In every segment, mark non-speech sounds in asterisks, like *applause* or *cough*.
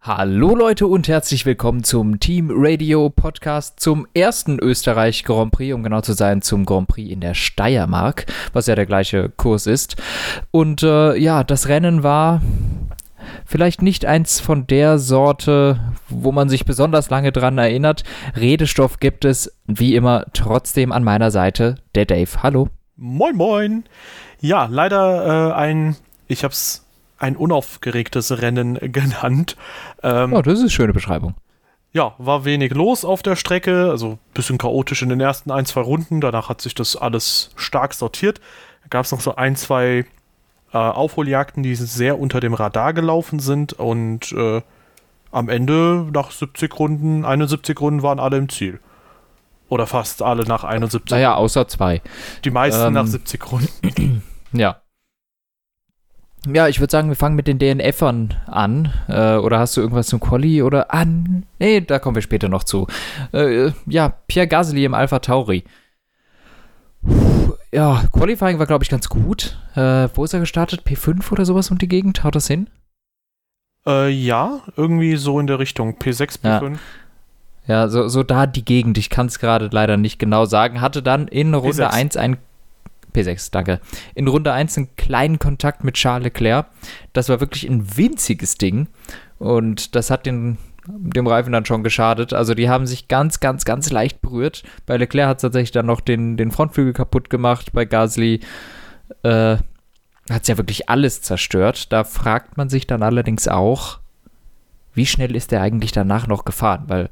Hallo Leute und herzlich willkommen zum Team Radio Podcast zum ersten Österreich Grand Prix, um genau zu sein, zum Grand Prix in der Steiermark, was ja der gleiche Kurs ist. Und äh, ja, das Rennen war vielleicht nicht eins von der Sorte, wo man sich besonders lange dran erinnert. Redestoff gibt es, wie immer, trotzdem an meiner Seite, der Dave. Hallo. Moin, moin. Ja, leider äh, ein, ich hab's ein unaufgeregtes Rennen *laughs* genannt. Ähm, oh, das ist eine schöne Beschreibung. Ja, war wenig los auf der Strecke, also ein bisschen chaotisch in den ersten ein, zwei Runden. Danach hat sich das alles stark sortiert. Da gab es noch so ein, zwei äh, Aufholjagden, die sehr unter dem Radar gelaufen sind und äh, am Ende nach 70 Runden, 71 Runden waren alle im Ziel. Oder fast alle nach 71. Naja, außer zwei. Die meisten ähm, nach 70 Runden. *clears throat* Ja. Ja, ich würde sagen, wir fangen mit den DNFern an. Äh, oder hast du irgendwas zum Quali oder an? Nee, da kommen wir später noch zu. Äh, ja, Pierre Gasly im Alpha Tauri. Ja, Qualifying war, glaube ich, ganz gut. Äh, wo ist er gestartet? P5 oder sowas um die Gegend? Haut das hin? Äh, ja, irgendwie so in der Richtung. P6, P5. Ja. Ja, so, so da die Gegend. Ich kann es gerade leider nicht genau sagen. Hatte dann in Runde P6. 1 ein P6, danke. In Runde 1 einen kleinen Kontakt mit Charles Leclerc. Das war wirklich ein winziges Ding. Und das hat den, dem Reifen dann schon geschadet. Also die haben sich ganz, ganz, ganz leicht berührt. Bei Leclerc hat es tatsächlich dann noch den, den Frontflügel kaputt gemacht. Bei Gasly äh, hat es ja wirklich alles zerstört. Da fragt man sich dann allerdings auch, wie schnell ist der eigentlich danach noch gefahren? Weil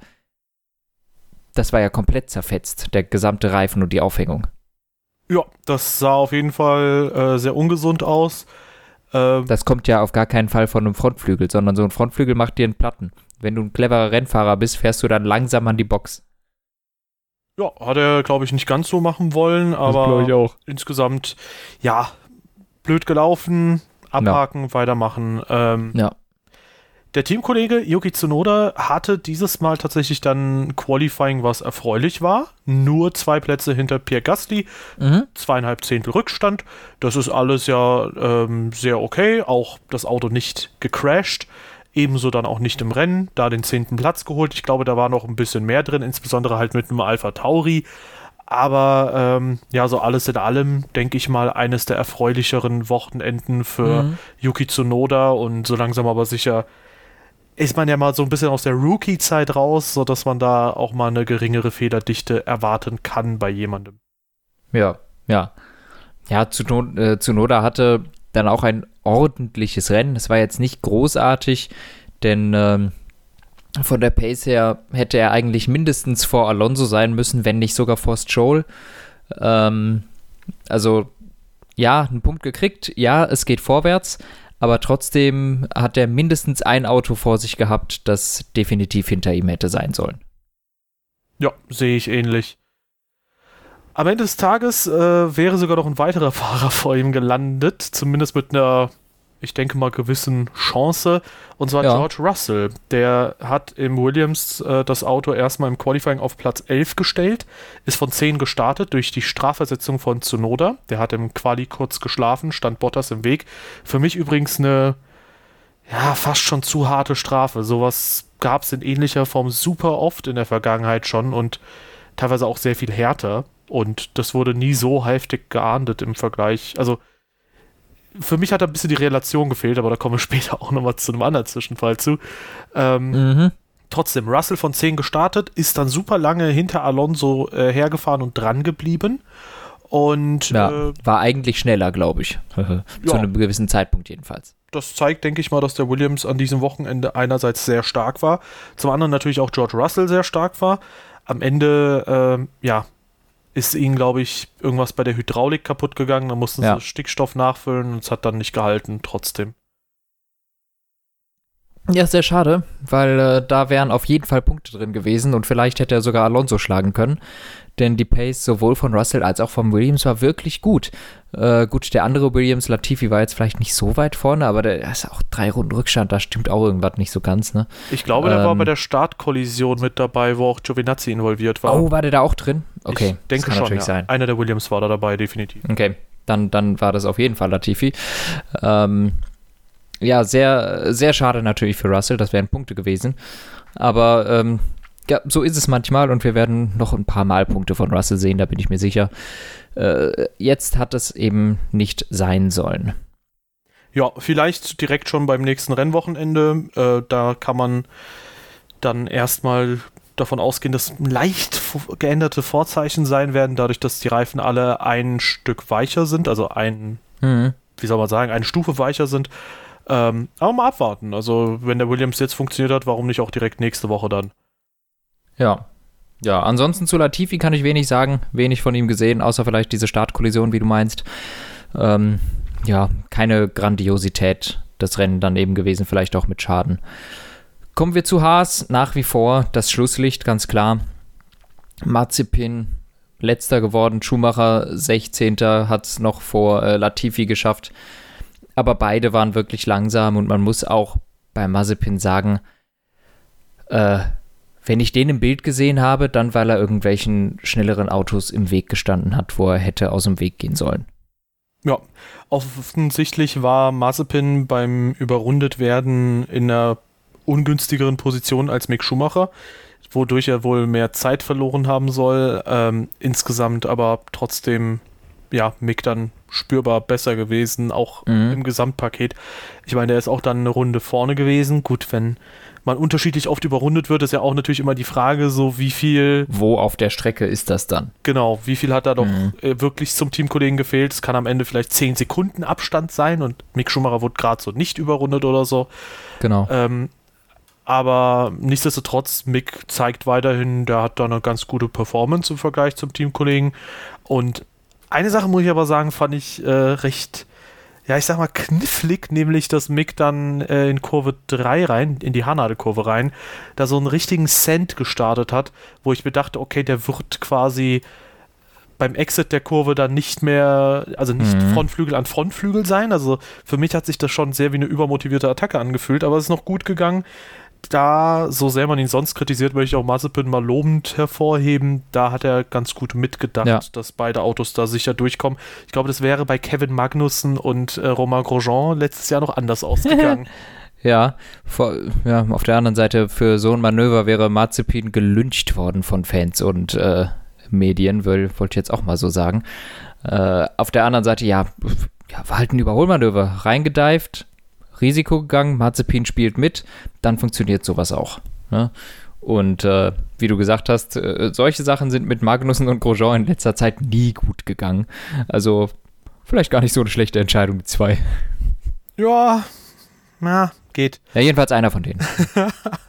das war ja komplett zerfetzt, der gesamte Reifen und die Aufhängung. Ja, das sah auf jeden Fall äh, sehr ungesund aus. Ähm, das kommt ja auf gar keinen Fall von einem Frontflügel, sondern so ein Frontflügel macht dir einen Platten. Wenn du ein cleverer Rennfahrer bist, fährst du dann langsam an die Box. Ja, hat er, glaube ich, nicht ganz so machen wollen, aber ich auch. insgesamt, ja, blöd gelaufen, abhaken, ja. weitermachen. Ähm, ja. Der Teamkollege Yuki Tsunoda hatte dieses Mal tatsächlich dann Qualifying, was erfreulich war. Nur zwei Plätze hinter Pierre Gasly, mhm. zweieinhalb Zehntel Rückstand. Das ist alles ja ähm, sehr okay. Auch das Auto nicht gecrashed. Ebenso dann auch nicht im Rennen, da den zehnten Platz geholt. Ich glaube, da war noch ein bisschen mehr drin, insbesondere halt mit einem Alpha Tauri. Aber ähm, ja, so alles in allem, denke ich mal, eines der erfreulicheren Wochenenden für mhm. Yuki Tsunoda und so langsam aber sicher ist man ja mal so ein bisschen aus der Rookie-Zeit raus, sodass man da auch mal eine geringere Federdichte erwarten kann bei jemandem. Ja, ja. Ja, Zunoda äh, hatte dann auch ein ordentliches Rennen. Es war jetzt nicht großartig, denn ähm, von der Pace her hätte er eigentlich mindestens vor Alonso sein müssen, wenn nicht sogar vor Stroll. Ähm, also ja, einen Punkt gekriegt. Ja, es geht vorwärts, aber trotzdem hat er mindestens ein Auto vor sich gehabt, das definitiv hinter ihm hätte sein sollen. Ja, sehe ich ähnlich. Am Ende des Tages äh, wäre sogar noch ein weiterer *laughs* Fahrer vor ihm gelandet, zumindest mit einer ich denke mal, gewissen Chance. Und zwar ja. George Russell. Der hat im Williams äh, das Auto erstmal im Qualifying auf Platz 11 gestellt, ist von 10 gestartet durch die Strafversetzung von Tsunoda. Der hat im Quali kurz geschlafen, stand Bottas im Weg. Für mich übrigens eine, ja, fast schon zu harte Strafe. Sowas gab es in ähnlicher Form super oft in der Vergangenheit schon und teilweise auch sehr viel härter. Und das wurde nie so heftig geahndet im Vergleich. Also, für mich hat da ein bisschen die Relation gefehlt, aber da kommen wir *laughs* später auch nochmal zu einem anderen Zwischenfall zu. Ähm, mhm. Trotzdem, Russell von 10 gestartet, ist dann super lange hinter Alonso äh, hergefahren und dran geblieben. Und ja, äh, war eigentlich schneller, glaube ich. *laughs* Zu ja. einem gewissen Zeitpunkt jedenfalls. Das zeigt, denke ich mal, dass der Williams an diesem Wochenende einerseits sehr stark war, zum anderen natürlich auch George Russell sehr stark war. Am Ende, äh, ja, ist ihnen, glaube ich, irgendwas bei der Hydraulik kaputt gegangen. Da mussten ja. sie Stickstoff nachfüllen und es hat dann nicht gehalten, trotzdem. Ja, sehr schade, weil äh, da wären auf jeden Fall Punkte drin gewesen und vielleicht hätte er sogar Alonso schlagen können denn die Pace sowohl von Russell als auch von Williams war wirklich gut. Äh, gut, der andere Williams, Latifi, war jetzt vielleicht nicht so weit vorne, aber der ist auch drei Runden Rückstand, da stimmt auch irgendwas nicht so ganz, ne? Ich glaube, der ähm, war bei der Startkollision mit dabei, wo auch Giovinazzi involviert war. Oh, war der da auch drin? Okay, ich denke kann schon, natürlich ja. sein. Einer der Williams war da dabei, definitiv. Okay, dann, dann war das auf jeden Fall Latifi. Ähm, ja, sehr, sehr schade natürlich für Russell, das wären Punkte gewesen. Aber ähm, ja, so ist es manchmal und wir werden noch ein paar Mal Punkte von Russell sehen, da bin ich mir sicher. Äh, jetzt hat es eben nicht sein sollen. Ja, vielleicht direkt schon beim nächsten Rennwochenende. Äh, da kann man dann erstmal davon ausgehen, dass leicht geänderte Vorzeichen sein werden, dadurch, dass die Reifen alle ein Stück weicher sind, also ein, mhm. wie soll man sagen, eine Stufe weicher sind. Ähm, aber mal abwarten. Also, wenn der Williams jetzt funktioniert hat, warum nicht auch direkt nächste Woche dann? Ja. Ja, ansonsten zu Latifi kann ich wenig sagen, wenig von ihm gesehen, außer vielleicht diese Startkollision, wie du meinst. Ähm, ja, keine Grandiosität das Rennen dann eben gewesen, vielleicht auch mit Schaden. Kommen wir zu Haas, nach wie vor das Schlusslicht, ganz klar. Mazepin letzter geworden, Schumacher 16. hat es noch vor äh, Latifi geschafft. Aber beide waren wirklich langsam und man muss auch bei Mazepin sagen, äh, wenn ich den im Bild gesehen habe, dann weil er irgendwelchen schnelleren Autos im Weg gestanden hat, wo er hätte aus dem Weg gehen sollen. Ja, offensichtlich war Mazepin beim überrundet werden in einer ungünstigeren Position als Mick Schumacher, wodurch er wohl mehr Zeit verloren haben soll. Ähm, insgesamt aber trotzdem, ja, Mick dann spürbar besser gewesen, auch mhm. im Gesamtpaket. Ich meine, er ist auch dann eine Runde vorne gewesen. Gut, wenn man unterschiedlich oft überrundet wird, ist ja auch natürlich immer die Frage, so wie viel. Wo auf der Strecke ist das dann? Genau, wie viel hat da doch mhm. äh, wirklich zum Teamkollegen gefehlt? Es kann am Ende vielleicht 10 Sekunden Abstand sein und Mick Schumacher wurde gerade so nicht überrundet oder so. Genau. Ähm, aber nichtsdestotrotz, Mick zeigt weiterhin, der hat da eine ganz gute Performance im Vergleich zum Teamkollegen. Und eine Sache muss ich aber sagen, fand ich äh, recht ja, ich sag mal, knifflig, nämlich dass Mick dann äh, in Kurve 3 rein, in die Hanade-Kurve rein, da so einen richtigen Cent gestartet hat, wo ich mir dachte, okay, der wird quasi beim Exit der Kurve dann nicht mehr, also nicht mhm. Frontflügel an Frontflügel sein. Also für mich hat sich das schon sehr wie eine übermotivierte Attacke angefühlt, aber es ist noch gut gegangen da, so sehr man ihn sonst kritisiert, möchte ich auch Mazepin mal lobend hervorheben. Da hat er ganz gut mitgedacht, ja. dass beide Autos da sicher durchkommen. Ich glaube, das wäre bei Kevin Magnussen und äh, Romain Grosjean letztes Jahr noch anders *laughs* ausgegangen. ja, vor, ja, auf der anderen Seite, für so ein Manöver wäre Mazepin gelüncht worden von Fans und äh, Medien, wollte ich jetzt auch mal so sagen. Äh, auf der anderen Seite, ja, ja, war halt ein Überholmanöver. Reingedived, Risiko gegangen, Mazepin spielt mit, dann funktioniert sowas auch. Ne? Und äh, wie du gesagt hast, äh, solche Sachen sind mit Magnussen und Grosjean in letzter Zeit nie gut gegangen. Also vielleicht gar nicht so eine schlechte Entscheidung, die zwei. Ja, na, geht. Ja, jedenfalls einer von denen. *laughs*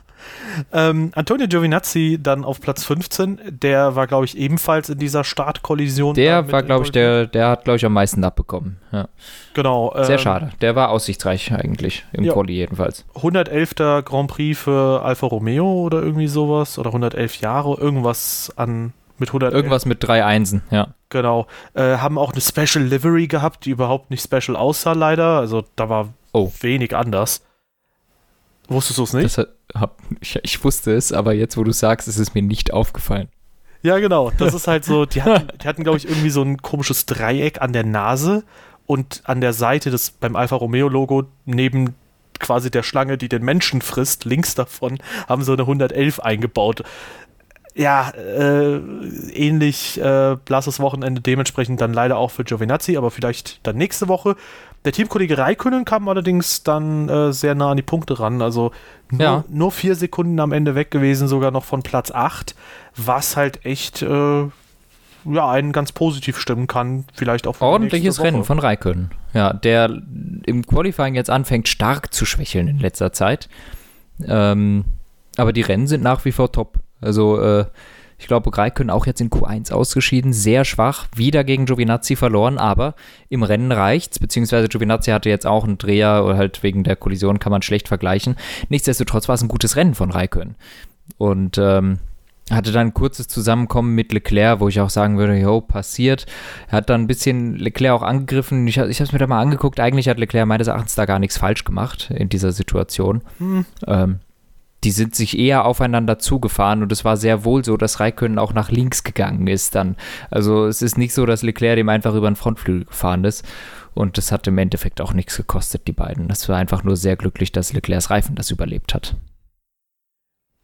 Ähm, Antonio Giovinazzi dann auf Platz 15, der war, glaube ich, ebenfalls in dieser Startkollision. Der war, glaube ich, der, der hat, glaube ich, am meisten abbekommen. Ja. Genau. Sehr ähm, schade. Der war aussichtsreich eigentlich, im ja, Quali jedenfalls. 111. Grand Prix für Alfa Romeo oder irgendwie sowas. Oder 111 Jahre, irgendwas an mit 100 Irgendwas mit drei Einsen, ja. Genau. Äh, haben auch eine Special Livery gehabt, die überhaupt nicht special aussah, leider. Also da war oh. wenig anders. Wusstest du es nicht? Hat, hab, ich, ich, wusste es, aber jetzt, wo du sagst, ist es mir nicht aufgefallen. Ja, genau. Das ist halt so, *laughs* die hatten, die hatten glaube ich, irgendwie so ein komisches Dreieck an der Nase und an der Seite des beim Alfa Romeo-Logo neben quasi der Schlange, die den Menschen frisst, links davon, haben sie eine 111 eingebaut. Ja, äh, ähnlich äh, blasses Wochenende dementsprechend dann leider auch für Giovinazzi, aber vielleicht dann nächste Woche. Der Teamkollege Raikönnen kam allerdings dann äh, sehr nah an die Punkte ran. Also nur, ja. nur, vier Sekunden am Ende weg gewesen, sogar noch von Platz 8, was halt echt äh, ja, einen ganz positiv stimmen kann. Vielleicht auch Ordentliches Rennen von Raikönnen. Ja, der im Qualifying jetzt anfängt stark zu schwächeln in letzter Zeit. Ähm, aber die Rennen sind nach wie vor top. Also äh, ich glaube, Raikön auch jetzt in Q1 ausgeschieden, sehr schwach, wieder gegen Giovinazzi verloren, aber im Rennen reicht's, beziehungsweise Giovinazzi hatte jetzt auch einen Dreher, oder halt wegen der Kollision kann man schlecht vergleichen. Nichtsdestotrotz war es ein gutes Rennen von Raikön. Und ähm, hatte dann ein kurzes Zusammenkommen mit Leclerc, wo ich auch sagen würde, jo, passiert. Er hat dann ein bisschen Leclerc auch angegriffen. Ich, ich habe es mir da mal angeguckt. Eigentlich hat Leclerc meines Erachtens da gar nichts falsch gemacht in dieser Situation. Hm. Ähm, die sind sich eher aufeinander zugefahren und es war sehr wohl so, dass Raikkonen auch nach links gegangen ist dann. Also es ist nicht so, dass Leclerc dem einfach über den Frontflügel gefahren ist und das hat im Endeffekt auch nichts gekostet, die beiden. Das war einfach nur sehr glücklich, dass Leclercs Reifen das überlebt hat.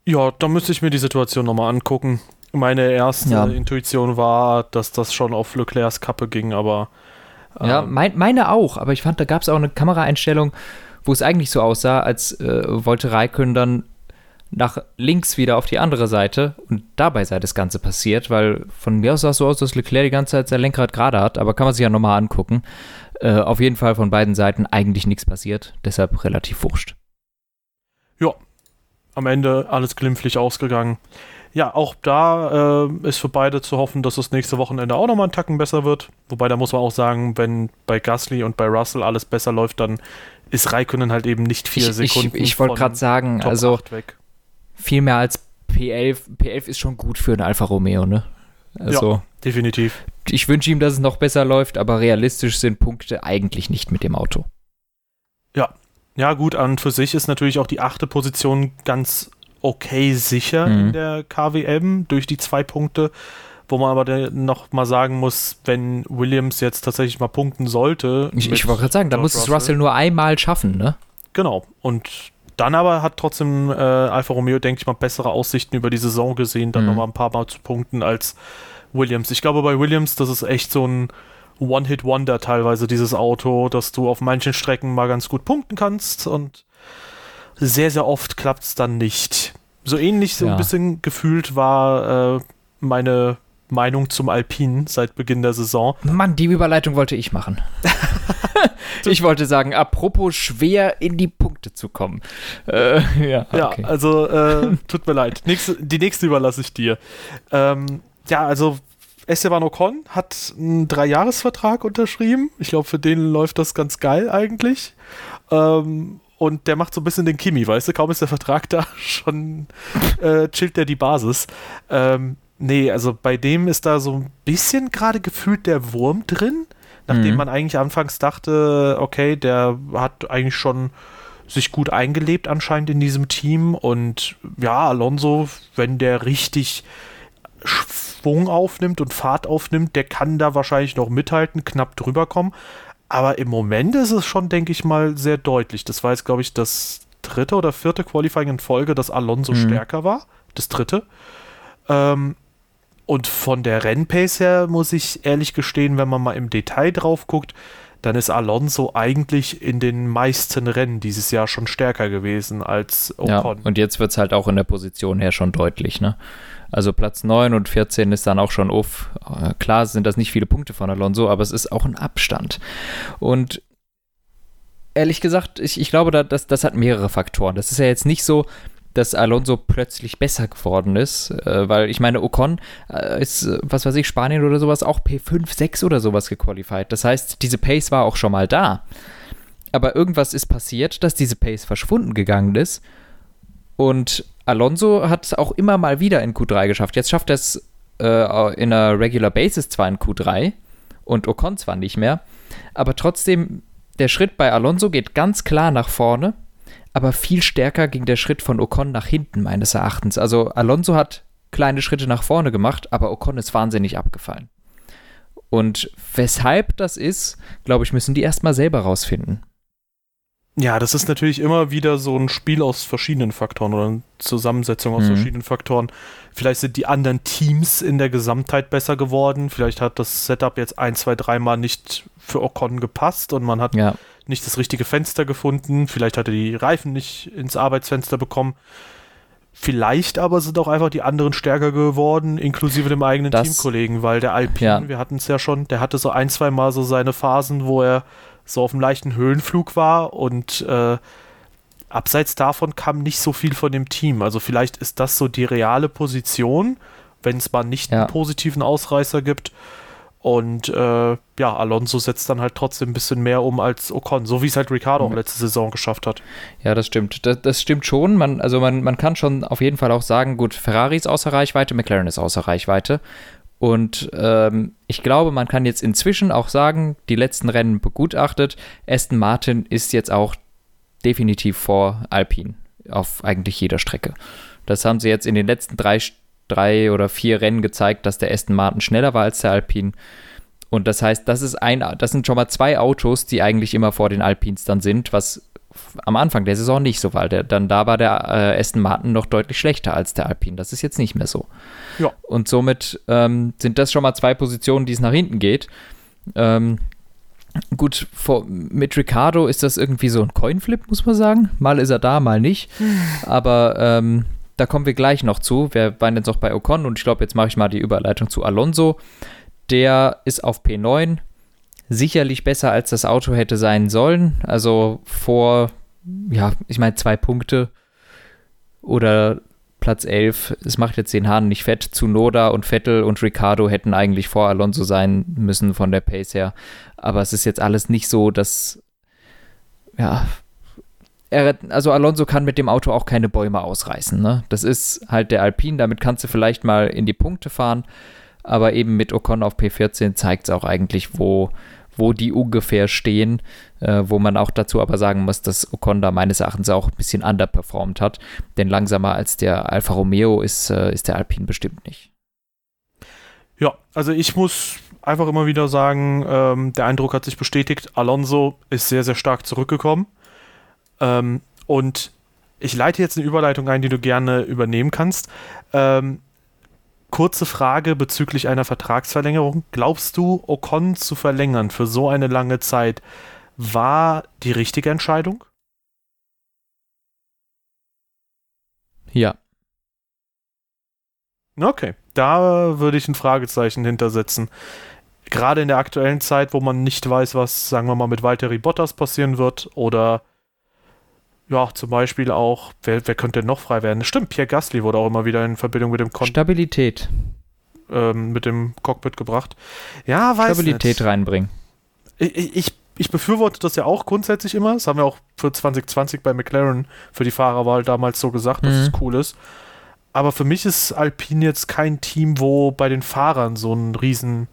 Ja, da müsste ich mir die Situation nochmal angucken. Meine erste ja. Intuition war, dass das schon auf Leclercs Kappe ging, aber. Ähm, ja, mein, meine auch, aber ich fand, da gab es auch eine Kameraeinstellung, wo es eigentlich so aussah, als äh, wollte Raikön dann nach links wieder auf die andere Seite und dabei sei das Ganze passiert, weil von mir aus sah es so aus, dass Leclerc die ganze Zeit sein Lenkrad gerade hat, aber kann man sich ja nochmal angucken. Äh, auf jeden Fall von beiden Seiten eigentlich nichts passiert, deshalb relativ wurscht. Ja, am Ende alles glimpflich ausgegangen. Ja, auch da äh, ist für beide zu hoffen, dass es nächste Wochenende auch nochmal einen Tacken besser wird. Wobei da muss man auch sagen, wenn bei Gasly und bei Russell alles besser läuft, dann ist Raikönnen halt eben nicht vier ich, Sekunden. Ich, ich wollte gerade sagen, Top also viel mehr als P11. P11 ist schon gut für ein Alfa Romeo, ne? Also, ja, definitiv. Ich wünsche ihm, dass es noch besser läuft, aber realistisch sind Punkte eigentlich nicht mit dem Auto. Ja, ja, gut, an für sich ist natürlich auch die achte Position ganz okay sicher mhm. in der KWM durch die zwei Punkte. Wo man aber noch mal sagen muss, wenn Williams jetzt tatsächlich mal punkten sollte. Ich, ich wollte gerade sagen, da muss es Russell nur einmal schaffen, ne? Genau. Und dann aber hat trotzdem äh, Alfa Romeo, denke ich mal, bessere Aussichten über die Saison gesehen, dann mhm. nochmal ein paar Mal zu punkten als Williams. Ich glaube, bei Williams, das ist echt so ein One-Hit-Wonder teilweise, dieses Auto, dass du auf manchen Strecken mal ganz gut punkten kannst und sehr, sehr oft klappt es dann nicht. So ähnlich, so ja. ein bisschen gefühlt war äh, meine Meinung zum Alpinen seit Beginn der Saison. Mann, die Überleitung wollte ich machen. *laughs* ich wollte sagen, apropos schwer in die Punkte zu kommen. Äh, ja, okay. ja, also äh, *laughs* tut mir leid. Nächste, die nächste überlasse ich dir. Ähm, ja, also Esteban Ocon hat einen Dreijahresvertrag unterschrieben. Ich glaube, für den läuft das ganz geil eigentlich. Ähm, und der macht so ein bisschen den Kimi, weißt du? Kaum ist der Vertrag *laughs* da, schon äh, chillt der die Basis. Ähm, nee, also bei dem ist da so ein bisschen gerade gefühlt der Wurm drin, nachdem mhm. man eigentlich anfangs dachte, okay, der hat eigentlich schon sich gut eingelebt anscheinend in diesem Team und ja, Alonso, wenn der richtig Schwung aufnimmt und Fahrt aufnimmt, der kann da wahrscheinlich noch mithalten, knapp drüber kommen. Aber im Moment ist es schon, denke ich mal, sehr deutlich. Das war jetzt, glaube ich, das dritte oder vierte Qualifying in Folge, dass Alonso mhm. stärker war. Das dritte. Ähm, und von der Rennpace her muss ich ehrlich gestehen, wenn man mal im Detail drauf guckt, dann ist Alonso eigentlich in den meisten Rennen dieses Jahr schon stärker gewesen als Ocon. Ja, und jetzt wird es halt auch in der Position her schon deutlich, ne? Also Platz 9 und 14 ist dann auch schon uff. Äh, klar sind das nicht viele Punkte von Alonso, aber es ist auch ein Abstand. Und ehrlich gesagt, ich, ich glaube, das, das hat mehrere Faktoren. Das ist ja jetzt nicht so, dass Alonso plötzlich besser geworden ist, äh, weil ich meine, Ocon äh, ist, was weiß ich, Spanien oder sowas, auch P5, 6 oder sowas gequalified. Das heißt, diese Pace war auch schon mal da. Aber irgendwas ist passiert, dass diese Pace verschwunden gegangen ist. Und Alonso hat es auch immer mal wieder in Q3 geschafft. Jetzt schafft er es äh, in einer Regular Basis zwar in Q3 und Ocon zwar nicht mehr, aber trotzdem, der Schritt bei Alonso geht ganz klar nach vorne, aber viel stärker ging der Schritt von Ocon nach hinten, meines Erachtens. Also Alonso hat kleine Schritte nach vorne gemacht, aber Ocon ist wahnsinnig abgefallen. Und weshalb das ist, glaube ich, müssen die erstmal selber rausfinden. Ja, das ist natürlich immer wieder so ein Spiel aus verschiedenen Faktoren oder eine Zusammensetzung aus mhm. verschiedenen Faktoren. Vielleicht sind die anderen Teams in der Gesamtheit besser geworden. Vielleicht hat das Setup jetzt ein, zwei, dreimal nicht für Ocon gepasst und man hat ja. Nicht das richtige Fenster gefunden. Vielleicht hat er die Reifen nicht ins Arbeitsfenster bekommen. Vielleicht aber sind auch einfach die anderen stärker geworden, inklusive dem eigenen das, Teamkollegen, weil der Alpine, ja. wir hatten es ja schon, der hatte so ein, zwei Mal so seine Phasen, wo er so auf einem leichten Höhenflug war und äh, abseits davon kam nicht so viel von dem Team. Also vielleicht ist das so die reale Position, wenn es mal nicht ja. einen positiven Ausreißer gibt. Und äh, ja, Alonso setzt dann halt trotzdem ein bisschen mehr um als Ocon, so wie es halt Ricardo auch letzte Saison geschafft hat. Ja, das stimmt. Das, das, stimmt schon. Man, also man, man kann schon auf jeden Fall auch sagen, gut, Ferrari ist außer Reichweite, McLaren ist außer Reichweite. Und ähm, ich glaube, man kann jetzt inzwischen auch sagen, die letzten Rennen begutachtet, Aston Martin ist jetzt auch definitiv vor Alpine auf eigentlich jeder Strecke. Das haben sie jetzt in den letzten drei, drei oder vier Rennen gezeigt, dass der Aston Martin schneller war als der Alpine. Und das heißt, das ist ein, das sind schon mal zwei Autos, die eigentlich immer vor den Alpines dann sind, was am Anfang der Saison nicht so war. Der, dann da war der äh, Aston Martin noch deutlich schlechter als der Alpine. Das ist jetzt nicht mehr so. Ja. Und somit ähm, sind das schon mal zwei Positionen, die es nach hinten geht. Ähm, gut, vor, mit Ricardo ist das irgendwie so ein Coinflip, muss man sagen. Mal ist er da, mal nicht. Aber ähm, da kommen wir gleich noch zu. Wir waren jetzt auch bei Ocon und ich glaube, jetzt mache ich mal die Überleitung zu Alonso. Der ist auf P9, sicherlich besser als das Auto hätte sein sollen. Also vor, ja, ich meine, zwei Punkte oder Platz 11. Es macht jetzt den Hahn nicht fett. Zunoda und Vettel und Ricardo hätten eigentlich vor Alonso sein müssen von der Pace her. Aber es ist jetzt alles nicht so, dass, ja, er, also Alonso kann mit dem Auto auch keine Bäume ausreißen. Ne? Das ist halt der Alpine, damit kannst du vielleicht mal in die Punkte fahren. Aber eben mit Ocon auf P14 zeigt es auch eigentlich, wo, wo die ungefähr stehen, äh, wo man auch dazu aber sagen muss, dass Ocon da meines Erachtens auch ein bisschen underperformed hat, denn langsamer als der Alfa Romeo ist, äh, ist der Alpine bestimmt nicht. Ja, also ich muss einfach immer wieder sagen, ähm, der Eindruck hat sich bestätigt, Alonso ist sehr, sehr stark zurückgekommen ähm, und ich leite jetzt eine Überleitung ein, die du gerne übernehmen kannst. Ähm, Kurze Frage bezüglich einer Vertragsverlängerung. Glaubst du, Ocon zu verlängern für so eine lange Zeit war die richtige Entscheidung? Ja. Okay, da würde ich ein Fragezeichen hintersetzen. Gerade in der aktuellen Zeit, wo man nicht weiß, was, sagen wir mal, mit Valtteri Bottas passieren wird oder ja, zum Beispiel auch, wer, wer könnte denn noch frei werden? Stimmt, Pierre Gasly wurde auch immer wieder in Verbindung mit dem Kon Stabilität. Ähm, mit dem Cockpit gebracht. Ja, weiß Stabilität nicht. reinbringen. Ich, ich, ich befürworte das ja auch grundsätzlich immer. Das haben wir auch für 2020 bei McLaren für die Fahrerwahl damals so gesagt, dass mhm. es cool ist. Aber für mich ist Alpine jetzt kein Team, wo bei den Fahrern so ein riesen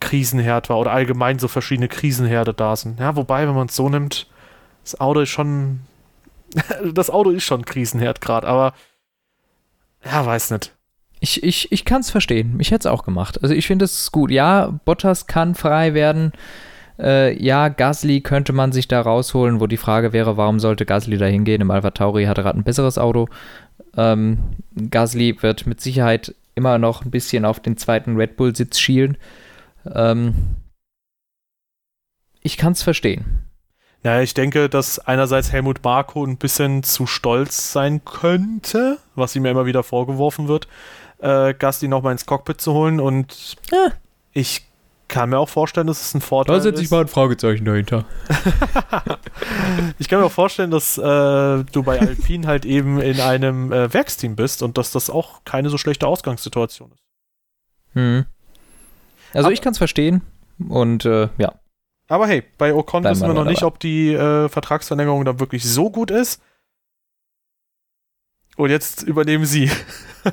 Krisenherd war oder allgemein so verschiedene Krisenherde da sind. Ja, wobei, wenn man es so nimmt, das Auto ist schon *laughs* das Auto ist schon Krisenherd gerade, aber ja, weiß nicht. Ich, ich, ich kann es verstehen. Ich hätte es auch gemacht. Also ich finde es gut. Ja, Bottas kann frei werden. Äh, ja, Gasly könnte man sich da rausholen, wo die Frage wäre, warum sollte Gasly da hingehen? Im Alpha Tauri hat er gerade ein besseres Auto. Ähm, Gasly wird mit Sicherheit immer noch ein bisschen auf den zweiten Red Bull-Sitz schielen. Ähm, ich kann es verstehen. Ja, ich denke, dass einerseits Helmut Marko ein bisschen zu stolz sein könnte, was ihm ja immer wieder vorgeworfen wird, äh, Gasti nochmal ins Cockpit zu holen und ja. ich kann mir auch vorstellen, dass es ein Vorteil ist. Da setze ich mal ein Fragezeichen dahinter. *laughs* ich kann mir auch vorstellen, dass äh, du bei Alpine halt eben in einem äh, Werksteam bist und dass das auch keine so schlechte Ausgangssituation ist. Hm. Also Aber ich kann es verstehen und äh, ja. Aber hey, bei Ocon wissen wir noch nicht, ob die äh, Vertragsverlängerung dann wirklich so gut ist. Und jetzt übernehmen sie. *laughs*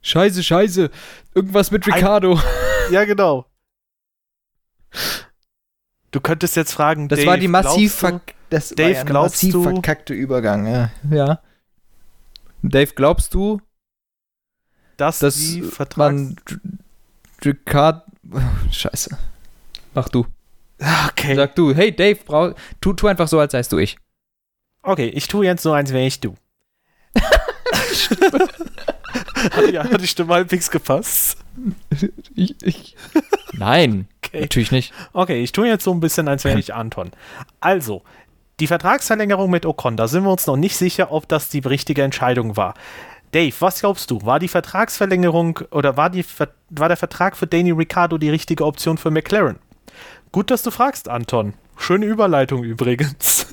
scheiße, scheiße. Irgendwas mit Ricardo. Ein, *laughs* ja, genau. Du könntest jetzt fragen, das Dave, war die massiv, das Dave, war ja glaubst massiv du, verkackte Übergang, ja. ja. Dave, glaubst du, dass, dass die Vertrags man Ricardo *laughs* Scheiße. Mach du. Okay. Sag du, hey Dave, brauch, tu, tu einfach so, als seist du ich. Okay, ich tue jetzt so, als wäre ich du. *laughs* hat, die, hat die Stimme halbwegs gepasst? Ich, ich. Nein, *laughs* okay. natürlich nicht. Okay, ich tue jetzt so ein bisschen, als wäre ich Anton. Also, die Vertragsverlängerung mit Ocon, da sind wir uns noch nicht sicher, ob das die richtige Entscheidung war. Dave, was glaubst du? War die Vertragsverlängerung oder war, die, war der Vertrag für Danny Ricciardo die richtige Option für McLaren? Gut, dass du fragst, Anton. Schöne Überleitung übrigens.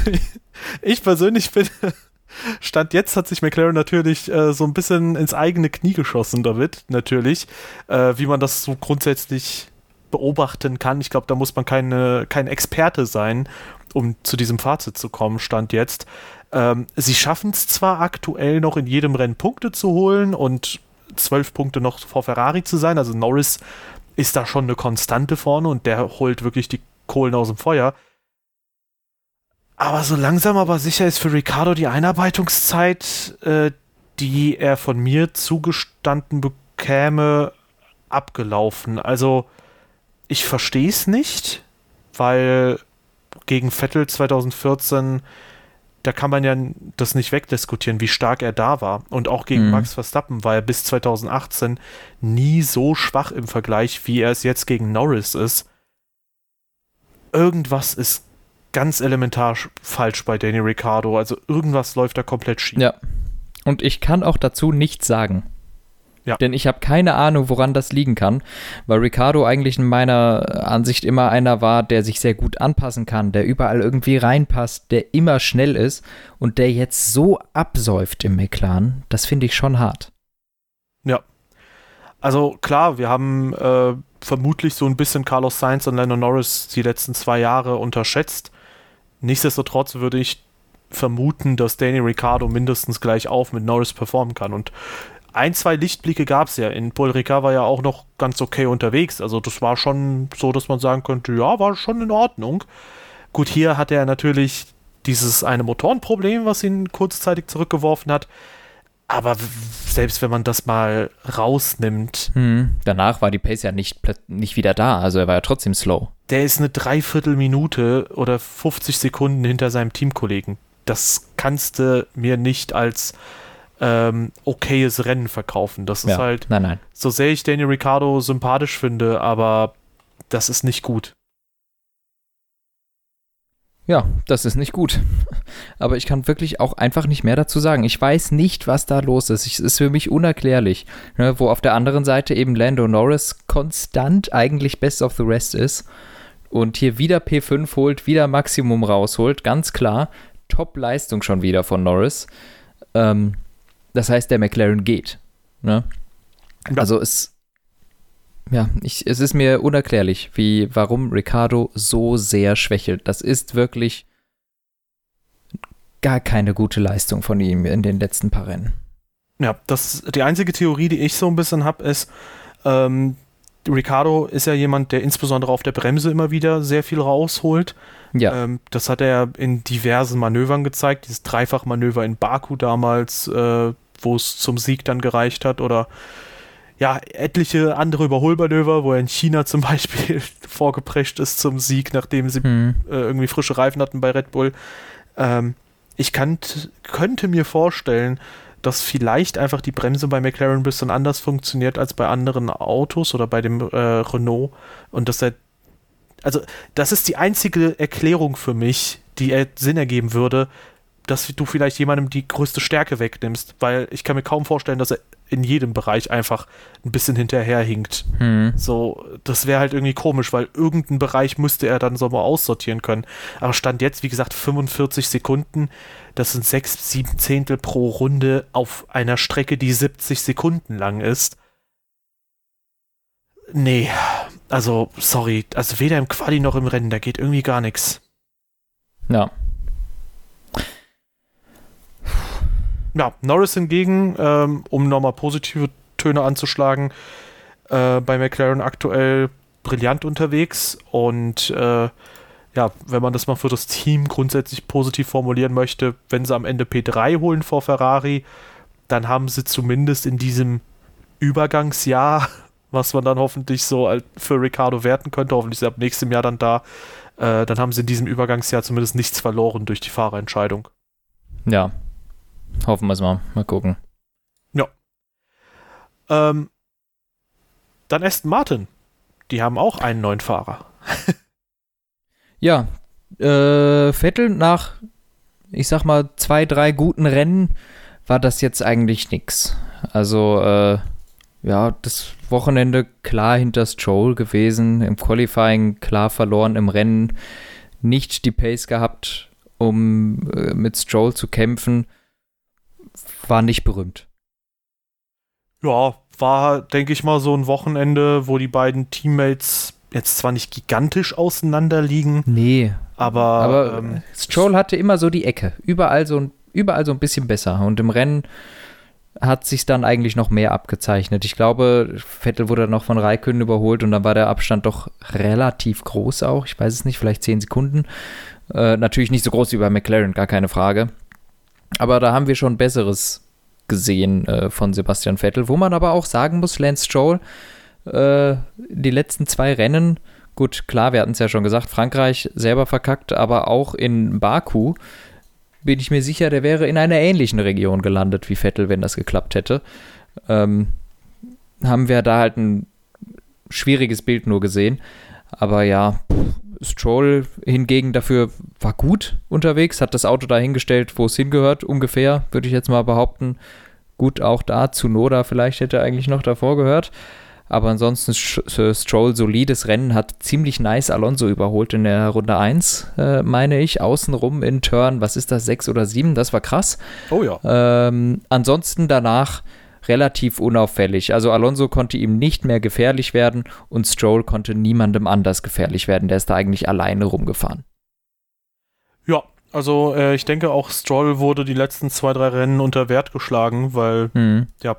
*laughs* ich persönlich bin. *laughs* Stand jetzt hat sich McLaren natürlich äh, so ein bisschen ins eigene Knie geschossen damit, natürlich, äh, wie man das so grundsätzlich beobachten kann. Ich glaube, da muss man keine, kein Experte sein, um zu diesem Fazit zu kommen, stand jetzt. Ähm, sie schaffen es zwar aktuell noch in jedem Rennen Punkte zu holen und zwölf Punkte noch vor Ferrari zu sein. Also Norris ist da schon eine Konstante vorne und der holt wirklich die Kohlen aus dem Feuer. Aber so langsam aber sicher ist für Ricardo die Einarbeitungszeit, äh, die er von mir zugestanden bekäme, abgelaufen. Also ich verstehe es nicht, weil gegen Vettel 2014 da kann man ja das nicht wegdiskutieren, wie stark er da war. Und auch gegen mhm. Max Verstappen war er bis 2018 nie so schwach im Vergleich, wie er es jetzt gegen Norris ist. Irgendwas ist ganz elementar falsch bei Danny Ricciardo. Also irgendwas läuft da komplett schief. Ja. Und ich kann auch dazu nichts sagen. Ja. Denn ich habe keine Ahnung, woran das liegen kann, weil Ricardo eigentlich in meiner Ansicht immer einer war, der sich sehr gut anpassen kann, der überall irgendwie reinpasst, der immer schnell ist und der jetzt so absäuft im McLaren, das finde ich schon hart. Ja. Also klar, wir haben äh, vermutlich so ein bisschen Carlos Sainz und Lando Norris die letzten zwei Jahre unterschätzt. Nichtsdestotrotz würde ich vermuten, dass Danny Ricciardo mindestens gleich auf mit Norris performen kann. Und ein, zwei Lichtblicke gab es ja. In Paul Ricard war ja auch noch ganz okay unterwegs. Also das war schon so, dass man sagen könnte, ja, war schon in Ordnung. Gut, hier hat er natürlich dieses eine Motorenproblem, was ihn kurzzeitig zurückgeworfen hat. Aber selbst wenn man das mal rausnimmt. Hm. Danach war die Pace ja nicht, nicht wieder da. Also er war ja trotzdem slow. Der ist eine Dreiviertelminute oder 50 Sekunden hinter seinem Teamkollegen. Das kannst du mir nicht als ähm, okayes Rennen verkaufen. Das ist ja, halt, nein, nein. so sehr ich Daniel Ricciardo sympathisch finde, aber das ist nicht gut. Ja, das ist nicht gut. *laughs* Aber ich kann wirklich auch einfach nicht mehr dazu sagen. Ich weiß nicht, was da los ist. Es ist für mich unerklärlich. Ne, wo auf der anderen Seite eben Lando Norris konstant eigentlich Best of the Rest ist und hier wieder P5 holt, wieder Maximum rausholt. Ganz klar. Top-Leistung schon wieder von Norris. Ähm, das heißt, der McLaren geht. Ne? Ja. Also es, ja, ich, es ist mir unerklärlich, wie, warum Ricardo so sehr schwächelt. Das ist wirklich gar keine gute Leistung von ihm in den letzten paar Rennen. Ja, das die einzige Theorie, die ich so ein bisschen habe, ist, ähm, Ricardo ist ja jemand, der insbesondere auf der Bremse immer wieder sehr viel rausholt. Ja. Ähm, das hat er in diversen Manövern gezeigt. Dieses Dreifachmanöver in Baku damals, äh, wo es zum Sieg dann gereicht hat oder ja, etliche andere Überholmanöver, wo er in China zum Beispiel *laughs* vorgeprescht ist zum Sieg, nachdem sie hm. äh, irgendwie frische Reifen hatten bei Red Bull. Ähm, ich kann, könnte mir vorstellen, dass vielleicht einfach die Bremse bei McLaren ein bisschen anders funktioniert als bei anderen Autos oder bei dem äh, Renault und dass er also das ist die einzige Erklärung für mich, die Sinn ergeben würde, dass du vielleicht jemandem die größte Stärke wegnimmst, weil ich kann mir kaum vorstellen, dass er in jedem Bereich einfach ein bisschen hinterherhinkt. Hm. So, das wäre halt irgendwie komisch, weil irgendeinen Bereich müsste er dann so mal aussortieren können. Aber stand jetzt, wie gesagt, 45 Sekunden, das sind 6, 7 Zehntel pro Runde auf einer Strecke, die 70 Sekunden lang ist. Nee, also, sorry, also weder im Quali noch im Rennen, da geht irgendwie gar nichts. Ja, Ja, Norris hingegen, ähm, um nochmal positive Töne anzuschlagen, äh, bei McLaren aktuell brillant unterwegs und äh, ja, wenn man das mal für das Team grundsätzlich positiv formulieren möchte, wenn sie am Ende P3 holen vor Ferrari, dann haben sie zumindest in diesem Übergangsjahr, *laughs* was man dann hoffentlich so für Ricardo werten könnte, hoffentlich ist er ab nächstem Jahr dann da, äh, dann haben sie in diesem Übergangsjahr zumindest nichts verloren durch die Fahrerentscheidung. Ja, Hoffen wir es mal. Mal gucken. Ja. Ähm, dann Aston Martin. Die haben auch einen neuen Fahrer. *laughs* ja. Äh, Vettel nach, ich sag mal, zwei, drei guten Rennen war das jetzt eigentlich nix. Also, äh, ja, das Wochenende klar hinter Stroll gewesen, im Qualifying klar verloren, im Rennen nicht die Pace gehabt, um äh, mit Stroll zu kämpfen war nicht berühmt. Ja, war, denke ich mal, so ein Wochenende, wo die beiden Teammates jetzt zwar nicht gigantisch auseinander liegen. Nee. Aber, aber ähm, Stroll hatte immer so die Ecke. Überall so, überall so ein bisschen besser. Und im Rennen hat sich dann eigentlich noch mehr abgezeichnet. Ich glaube, Vettel wurde noch von Raikön überholt und dann war der Abstand doch relativ groß auch. Ich weiß es nicht, vielleicht zehn Sekunden. Äh, natürlich nicht so groß wie bei McLaren, gar keine Frage. Aber da haben wir schon Besseres gesehen äh, von Sebastian Vettel, wo man aber auch sagen muss, Lance Stroll, äh, die letzten zwei Rennen, gut, klar, wir hatten es ja schon gesagt, Frankreich selber verkackt, aber auch in Baku bin ich mir sicher, der wäre in einer ähnlichen Region gelandet wie Vettel, wenn das geklappt hätte. Ähm, haben wir da halt ein schwieriges Bild nur gesehen. Aber ja, Stroll hingegen dafür war gut unterwegs, hat das Auto dahingestellt, wo es hingehört, ungefähr, würde ich jetzt mal behaupten. Gut, auch da, zu Noda vielleicht hätte er eigentlich noch davor gehört. Aber ansonsten Stroll solides Rennen, hat ziemlich nice Alonso überholt in der Runde 1, äh, meine ich. Außenrum in Turn, was ist das, 6 oder 7? Das war krass. Oh ja. Ähm, ansonsten danach relativ unauffällig. Also Alonso konnte ihm nicht mehr gefährlich werden und Stroll konnte niemandem anders gefährlich werden. Der ist da eigentlich alleine rumgefahren. Ja, also äh, ich denke auch Stroll wurde die letzten zwei, drei Rennen unter Wert geschlagen, weil mhm. ja,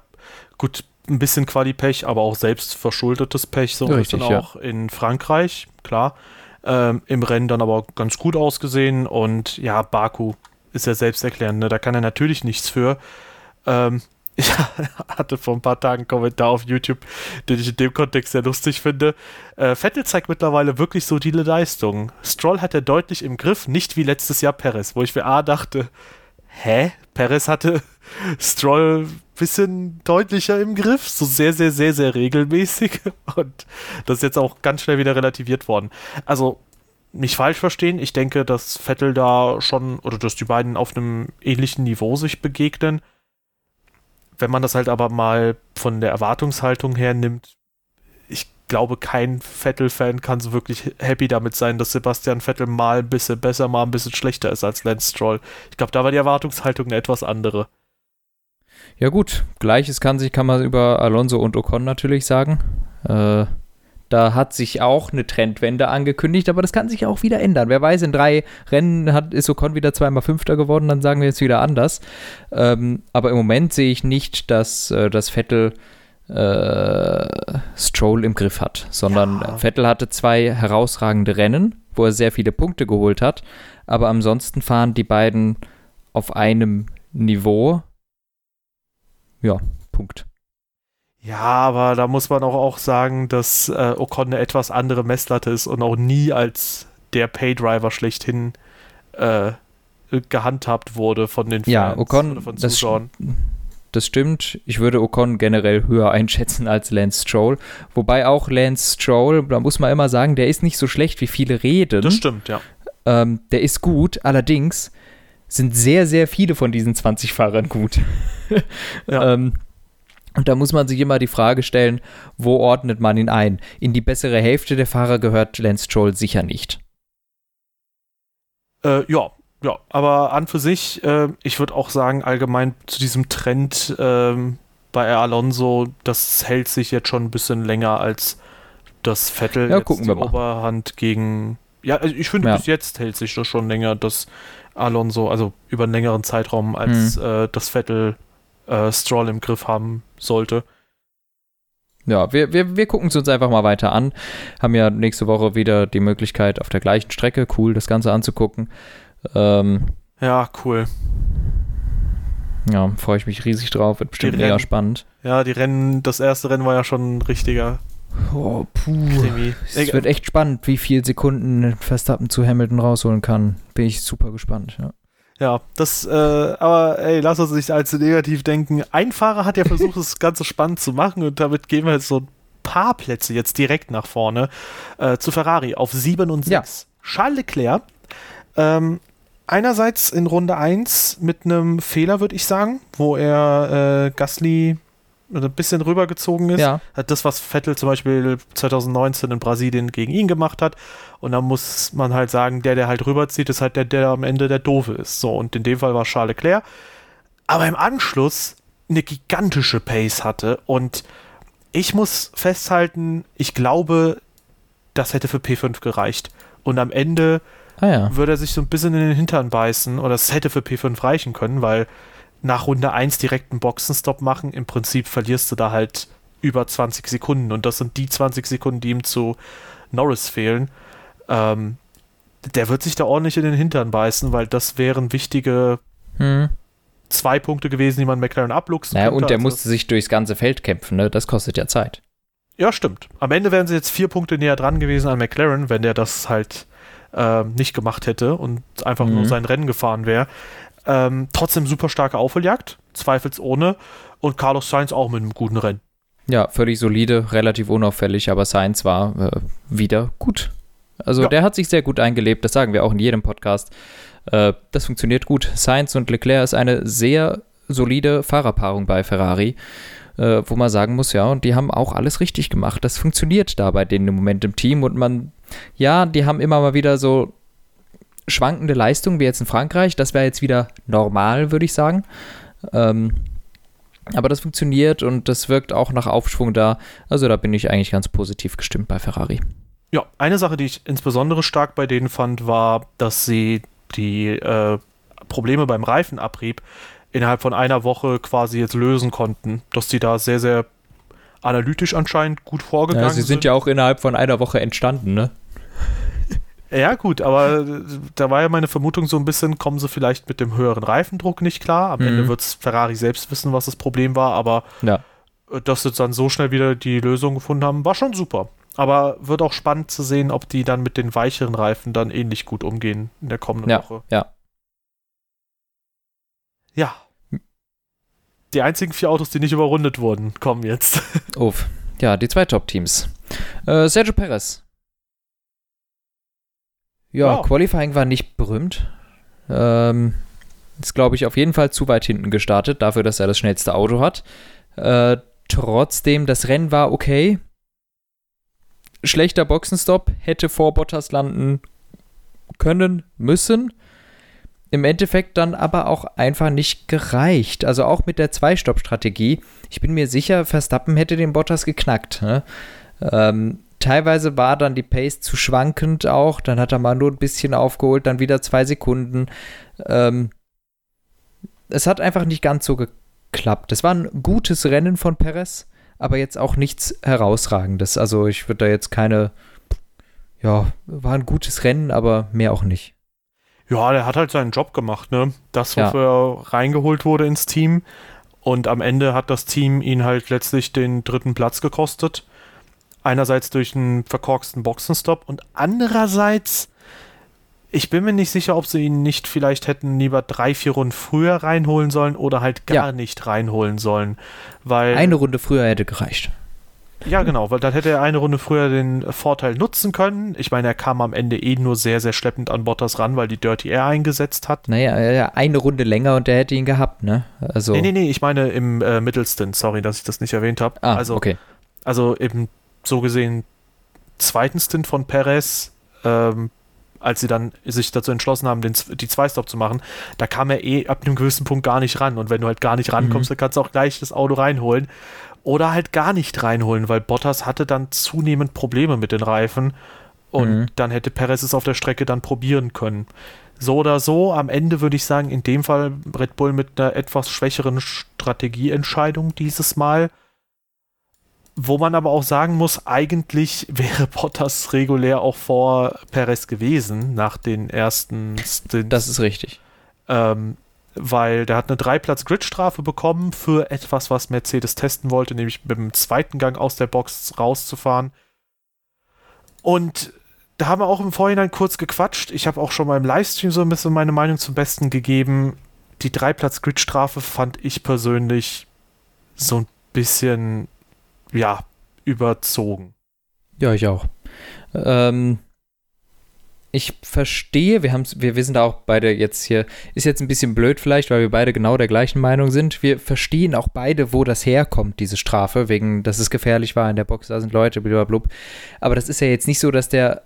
gut, ein bisschen Quali-Pech, aber auch selbst verschuldetes Pech, so Richtig, dann auch ja. in Frankreich, klar. Ähm, Im Rennen dann aber ganz gut ausgesehen und ja, Baku ist ja selbsterklärend, ne? da kann er natürlich nichts für. Ähm, ich *laughs* hatte vor ein paar Tagen einen Kommentar auf YouTube, den ich in dem Kontext sehr lustig finde. Äh, Vettel zeigt mittlerweile wirklich solide Leistungen. Stroll hat er deutlich im Griff, nicht wie letztes Jahr Perez, wo ich mir A dachte, hä? Perez hatte *laughs* Stroll ein bisschen deutlicher im Griff, so sehr, sehr, sehr, sehr regelmäßig. *laughs* Und das ist jetzt auch ganz schnell wieder relativiert worden. Also, nicht falsch verstehen, ich denke, dass Vettel da schon, oder dass die beiden auf einem ähnlichen Niveau sich begegnen wenn man das halt aber mal von der Erwartungshaltung her nimmt, ich glaube, kein Vettel-Fan kann so wirklich happy damit sein, dass Sebastian Vettel mal ein bisschen besser, mal ein bisschen schlechter ist als Lance Stroll. Ich glaube, da war die Erwartungshaltung eine etwas andere. Ja gut, gleiches kann sich kann man über Alonso und Ocon natürlich sagen. Äh, da hat sich auch eine Trendwende angekündigt, aber das kann sich auch wieder ändern. Wer weiß, in drei Rennen hat, ist Ocon wieder zweimal Fünfter geworden, dann sagen wir jetzt wieder anders. Ähm, aber im Moment sehe ich nicht, dass äh, das Vettel äh, Stroll im Griff hat, sondern ja. Vettel hatte zwei herausragende Rennen, wo er sehr viele Punkte geholt hat, aber ansonsten fahren die beiden auf einem Niveau. Ja, Punkt. Ja, aber da muss man auch, auch sagen, dass äh, Ocon eine etwas andere Messlatte ist und auch nie als der Paydriver schlechthin äh, gehandhabt wurde von den Fans ja, Ocon, oder von Zuschauern. Das, das stimmt. Ich würde Ocon generell höher *laughs* einschätzen als Lance Stroll. Wobei auch Lance Stroll, da muss man immer sagen, der ist nicht so schlecht, wie viele reden. Das stimmt, ja. Ähm, der ist gut, allerdings sind sehr, sehr viele von diesen 20 Fahrern gut. *laughs* ja. ähm, und da muss man sich immer die Frage stellen, wo ordnet man ihn ein? In die bessere Hälfte der Fahrer gehört Lance Stroll sicher nicht. Äh, ja, ja, aber an für sich, äh, ich würde auch sagen, allgemein zu diesem Trend äh, bei Alonso, das hält sich jetzt schon ein bisschen länger als das Vettel ja, gucken wir mal. Oberhand gegen. Ja, also ich finde, ja. bis jetzt hält sich das schon länger, dass Alonso, also über einen längeren Zeitraum als mhm. das Vettel äh, Stroll im Griff haben sollte. Ja, wir, wir, wir gucken es uns einfach mal weiter an. Haben ja nächste Woche wieder die Möglichkeit, auf der gleichen Strecke cool das Ganze anzugucken. Ähm, ja, cool. Ja, freue ich mich riesig drauf. Wird bestimmt mega spannend. Ja, die Rennen, das erste Rennen war ja schon ein richtiger. Oh, puh. Es wird echt spannend, wie viele Sekunden Verstappen zu Hamilton rausholen kann. Bin ich super gespannt, ja. Ja, das, äh, aber ey, lass uns nicht allzu negativ denken. Ein Fahrer hat ja *laughs* versucht, das Ganze spannend zu machen und damit gehen wir jetzt so ein paar Plätze jetzt direkt nach vorne äh, zu Ferrari auf 7 und 6. Ja. Charles Leclerc, ähm, einerseits in Runde 1 mit einem Fehler, würde ich sagen, wo er äh, Gasly ein bisschen rübergezogen ist. Ja. Das, was Vettel zum Beispiel 2019 in Brasilien gegen ihn gemacht hat. Und dann muss man halt sagen, der, der halt rüberzieht, ist halt der, der am Ende der Doofe ist. So, und in dem Fall war Charles Leclerc. Aber im Anschluss eine gigantische Pace hatte. Und ich muss festhalten, ich glaube, das hätte für P5 gereicht. Und am Ende ah, ja. würde er sich so ein bisschen in den Hintern beißen. Oder es hätte für P5 reichen können, weil nach Runde 1 direkt einen Boxenstopp machen. Im Prinzip verlierst du da halt über 20 Sekunden und das sind die 20 Sekunden, die ihm zu Norris fehlen. Ähm, der wird sich da ordentlich in den Hintern beißen, weil das wären wichtige hm. zwei Punkte gewesen, die man McLaren abluchsen naja, Und der also. musste sich durchs ganze Feld kämpfen, ne? Das kostet ja Zeit. Ja, stimmt. Am Ende wären sie jetzt vier Punkte näher dran gewesen an McLaren, wenn der das halt äh, nicht gemacht hätte und einfach mhm. nur sein Rennen gefahren wäre. Ähm, trotzdem super starke Aufholjagd, zweifelsohne. Und Carlos Sainz auch mit einem guten Rennen. Ja, völlig solide, relativ unauffällig, aber Sainz war äh, wieder gut. Also ja. der hat sich sehr gut eingelebt, das sagen wir auch in jedem Podcast. Äh, das funktioniert gut. Sainz und Leclerc ist eine sehr solide Fahrerpaarung bei Ferrari, äh, wo man sagen muss, ja, und die haben auch alles richtig gemacht. Das funktioniert da bei denen im Moment im Team und man, ja, die haben immer mal wieder so schwankende Leistungen, wie jetzt in Frankreich. Das wäre jetzt wieder normal, würde ich sagen. Ähm, aber das funktioniert und das wirkt auch nach Aufschwung da. Also da bin ich eigentlich ganz positiv gestimmt bei Ferrari. Ja, eine Sache, die ich insbesondere stark bei denen fand, war, dass sie die äh, Probleme beim Reifenabrieb innerhalb von einer Woche quasi jetzt lösen konnten. Dass sie da sehr, sehr analytisch anscheinend gut vorgegangen sind. Ja, sie sind, sind ja auch innerhalb von einer Woche entstanden, ne? Ja, gut, aber da war ja meine Vermutung so ein bisschen, kommen sie vielleicht mit dem höheren Reifendruck nicht klar. Am mhm. Ende wird es Ferrari selbst wissen, was das Problem war, aber ja. dass sie dann so schnell wieder die Lösung gefunden haben, war schon super. Aber wird auch spannend zu sehen, ob die dann mit den weicheren Reifen dann ähnlich gut umgehen in der kommenden ja, Woche. Ja. Ja. Die einzigen vier Autos, die nicht überrundet wurden, kommen jetzt. *laughs* Uff. Ja, die zwei Top-Teams. Äh, Sergio Perez. Ja, wow. Qualifying war nicht berühmt. Ähm, ist, glaube ich, auf jeden Fall zu weit hinten gestartet, dafür, dass er das schnellste Auto hat. Äh, trotzdem, das Rennen war okay schlechter Boxenstopp, hätte vor Bottas landen können, müssen. Im Endeffekt dann aber auch einfach nicht gereicht. Also auch mit der Zwei-Stopp-Strategie. Ich bin mir sicher, Verstappen hätte den Bottas geknackt. Ne? Ähm, teilweise war dann die Pace zu schwankend auch. Dann hat er mal nur ein bisschen aufgeholt, dann wieder zwei Sekunden. Ähm, es hat einfach nicht ganz so geklappt. Es war ein gutes Rennen von Perez aber jetzt auch nichts Herausragendes. Also ich würde da jetzt keine, ja, war ein gutes Rennen, aber mehr auch nicht. Ja, der hat halt seinen Job gemacht, ne? Das, wofür ja. er reingeholt wurde ins Team. Und am Ende hat das Team ihn halt letztlich den dritten Platz gekostet. Einerseits durch einen verkorksten Boxenstopp und andererseits ich bin mir nicht sicher, ob sie ihn nicht vielleicht hätten lieber drei, vier Runden früher reinholen sollen oder halt gar ja. nicht reinholen sollen. Weil eine Runde früher hätte gereicht. Ja, genau, weil dann hätte er eine Runde früher den Vorteil nutzen können. Ich meine, er kam am Ende eh nur sehr, sehr schleppend an Bottas ran, weil die Dirty Air eingesetzt hat. Naja, eine Runde länger und der hätte ihn gehabt, ne? Also nee, nee, nee, ich meine im äh, Mittelstint, sorry, dass ich das nicht erwähnt habe. Ah, also, okay. Also im so gesehen zweiten Stint von Perez ähm, als sie dann sich dazu entschlossen haben, den, die Zwei-Stop zu machen, da kam er eh ab einem gewissen Punkt gar nicht ran. Und wenn du halt gar nicht rankommst, mhm. dann kannst du auch gleich das Auto reinholen. Oder halt gar nicht reinholen, weil Bottas hatte dann zunehmend Probleme mit den Reifen. Und mhm. dann hätte Perez es auf der Strecke dann probieren können. So oder so, am Ende würde ich sagen, in dem Fall Red Bull mit einer etwas schwächeren Strategieentscheidung dieses Mal wo man aber auch sagen muss, eigentlich *laughs* wäre Bottas regulär auch vor Perez gewesen nach den ersten Stints. Das ist richtig. Ähm, weil der hat eine Dreiplatz-Grid-Strafe bekommen für etwas, was Mercedes testen wollte, nämlich mit dem zweiten Gang aus der Box rauszufahren. Und da haben wir auch im Vorhinein kurz gequatscht. Ich habe auch schon mal im Livestream so ein bisschen meine Meinung zum Besten gegeben. Die Dreiplatz-Grid-Strafe fand ich persönlich so ein bisschen ja, überzogen. Ja, ich auch. Ähm, ich verstehe, wir, wir, wir sind auch beide jetzt hier, ist jetzt ein bisschen blöd vielleicht, weil wir beide genau der gleichen Meinung sind. Wir verstehen auch beide, wo das herkommt, diese Strafe, wegen, dass es gefährlich war in der Box, da sind Leute, blablabla. Aber das ist ja jetzt nicht so, dass der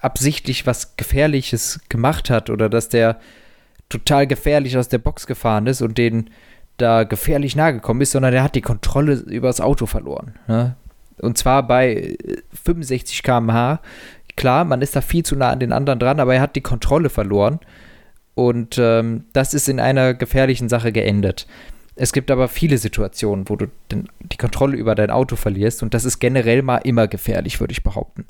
absichtlich was Gefährliches gemacht hat oder dass der total gefährlich aus der Box gefahren ist und den da gefährlich nahe gekommen ist, sondern er hat die Kontrolle über das Auto verloren. Ne? Und zwar bei 65 km/h. Klar, man ist da viel zu nah an den anderen dran, aber er hat die Kontrolle verloren. Und ähm, das ist in einer gefährlichen Sache geendet. Es gibt aber viele Situationen, wo du den, die Kontrolle über dein Auto verlierst. Und das ist generell mal immer gefährlich, würde ich behaupten.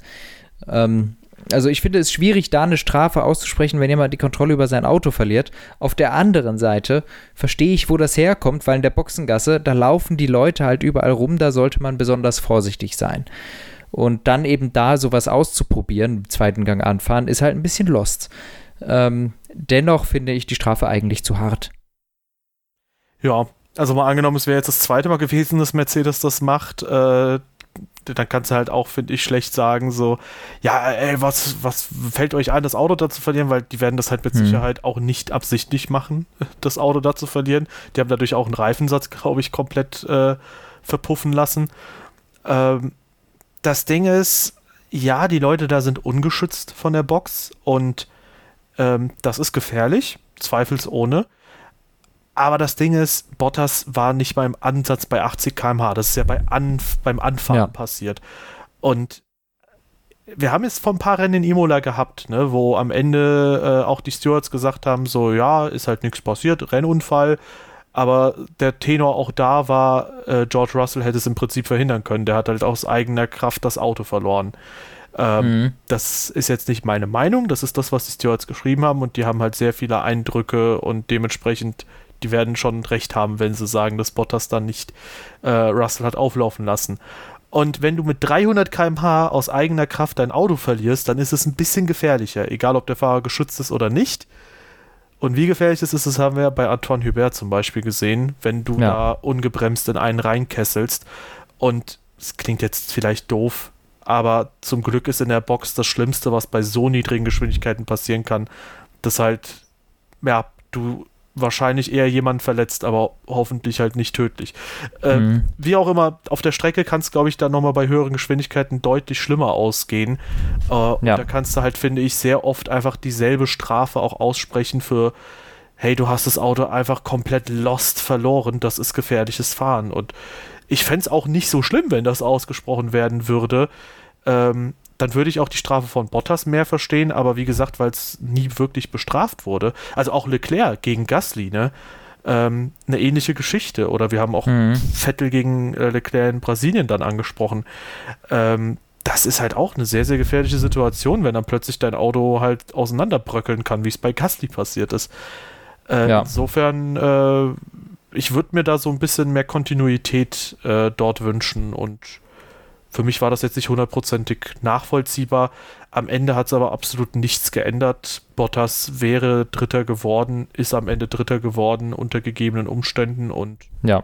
Ähm, also ich finde es schwierig, da eine Strafe auszusprechen, wenn jemand die Kontrolle über sein Auto verliert. Auf der anderen Seite verstehe ich, wo das herkommt, weil in der Boxengasse, da laufen die Leute halt überall rum, da sollte man besonders vorsichtig sein. Und dann eben da sowas auszuprobieren, im zweiten Gang anfahren, ist halt ein bisschen lost. Ähm, dennoch finde ich die Strafe eigentlich zu hart. Ja, also mal angenommen, es wäre jetzt das zweite Mal gewesen, dass Mercedes das macht, äh, dann kannst du halt auch, finde ich, schlecht sagen, so, ja, ey, was, was fällt euch ein, das Auto da zu verlieren, weil die werden das halt mit hm. Sicherheit auch nicht absichtlich machen, *laughs* das Auto da zu verlieren. Die haben dadurch auch einen Reifensatz, glaube ich, komplett äh, verpuffen lassen. Ähm, das Ding ist, ja, die Leute da sind ungeschützt von der Box und ähm, das ist gefährlich, zweifelsohne. Aber das Ding ist, Bottas war nicht beim Ansatz bei 80 km/h. Das ist ja bei Anf beim Anfahren ja. passiert. Und wir haben jetzt vor ein paar Rennen in Imola gehabt, ne, wo am Ende äh, auch die Stewards gesagt haben: so, ja, ist halt nichts passiert, Rennunfall. Aber der Tenor auch da war, äh, George Russell hätte es im Prinzip verhindern können. Der hat halt aus eigener Kraft das Auto verloren. Ähm, mhm. Das ist jetzt nicht meine Meinung, das ist das, was die Stewards geschrieben haben und die haben halt sehr viele Eindrücke und dementsprechend die werden schon recht haben, wenn sie sagen, dass Bottas dann nicht äh, Russell hat auflaufen lassen. Und wenn du mit 300 km/h aus eigener Kraft dein Auto verlierst, dann ist es ein bisschen gefährlicher, egal ob der Fahrer geschützt ist oder nicht. Und wie gefährlich es ist, das haben wir bei Antoine Hubert zum Beispiel gesehen, wenn du ja. da ungebremst in einen reinkesselst. Und es klingt jetzt vielleicht doof, aber zum Glück ist in der Box das Schlimmste, was bei so niedrigen Geschwindigkeiten passieren kann, dass halt, ja, du wahrscheinlich eher jemand verletzt, aber hoffentlich halt nicht tödlich. Äh, mhm. Wie auch immer, auf der Strecke kann es, glaube ich, dann nochmal bei höheren Geschwindigkeiten deutlich schlimmer ausgehen. Äh, ja. Und da kannst du halt, finde ich, sehr oft einfach dieselbe Strafe auch aussprechen für, hey, du hast das Auto einfach komplett lost verloren, das ist gefährliches Fahren. Und ich fände es auch nicht so schlimm, wenn das ausgesprochen werden würde. Ähm, dann würde ich auch die Strafe von Bottas mehr verstehen, aber wie gesagt, weil es nie wirklich bestraft wurde. Also auch Leclerc gegen Gasly, ne? Ähm, eine ähnliche Geschichte. Oder wir haben auch mhm. Vettel gegen äh, Leclerc in Brasilien dann angesprochen. Ähm, das ist halt auch eine sehr, sehr gefährliche Situation, wenn dann plötzlich dein Auto halt auseinanderbröckeln kann, wie es bei Gasly passiert ist. Äh, ja. Insofern, äh, ich würde mir da so ein bisschen mehr Kontinuität äh, dort wünschen und für mich war das jetzt nicht hundertprozentig nachvollziehbar. Am Ende hat es aber absolut nichts geändert. Bottas wäre Dritter geworden, ist am Ende Dritter geworden unter gegebenen Umständen und ja.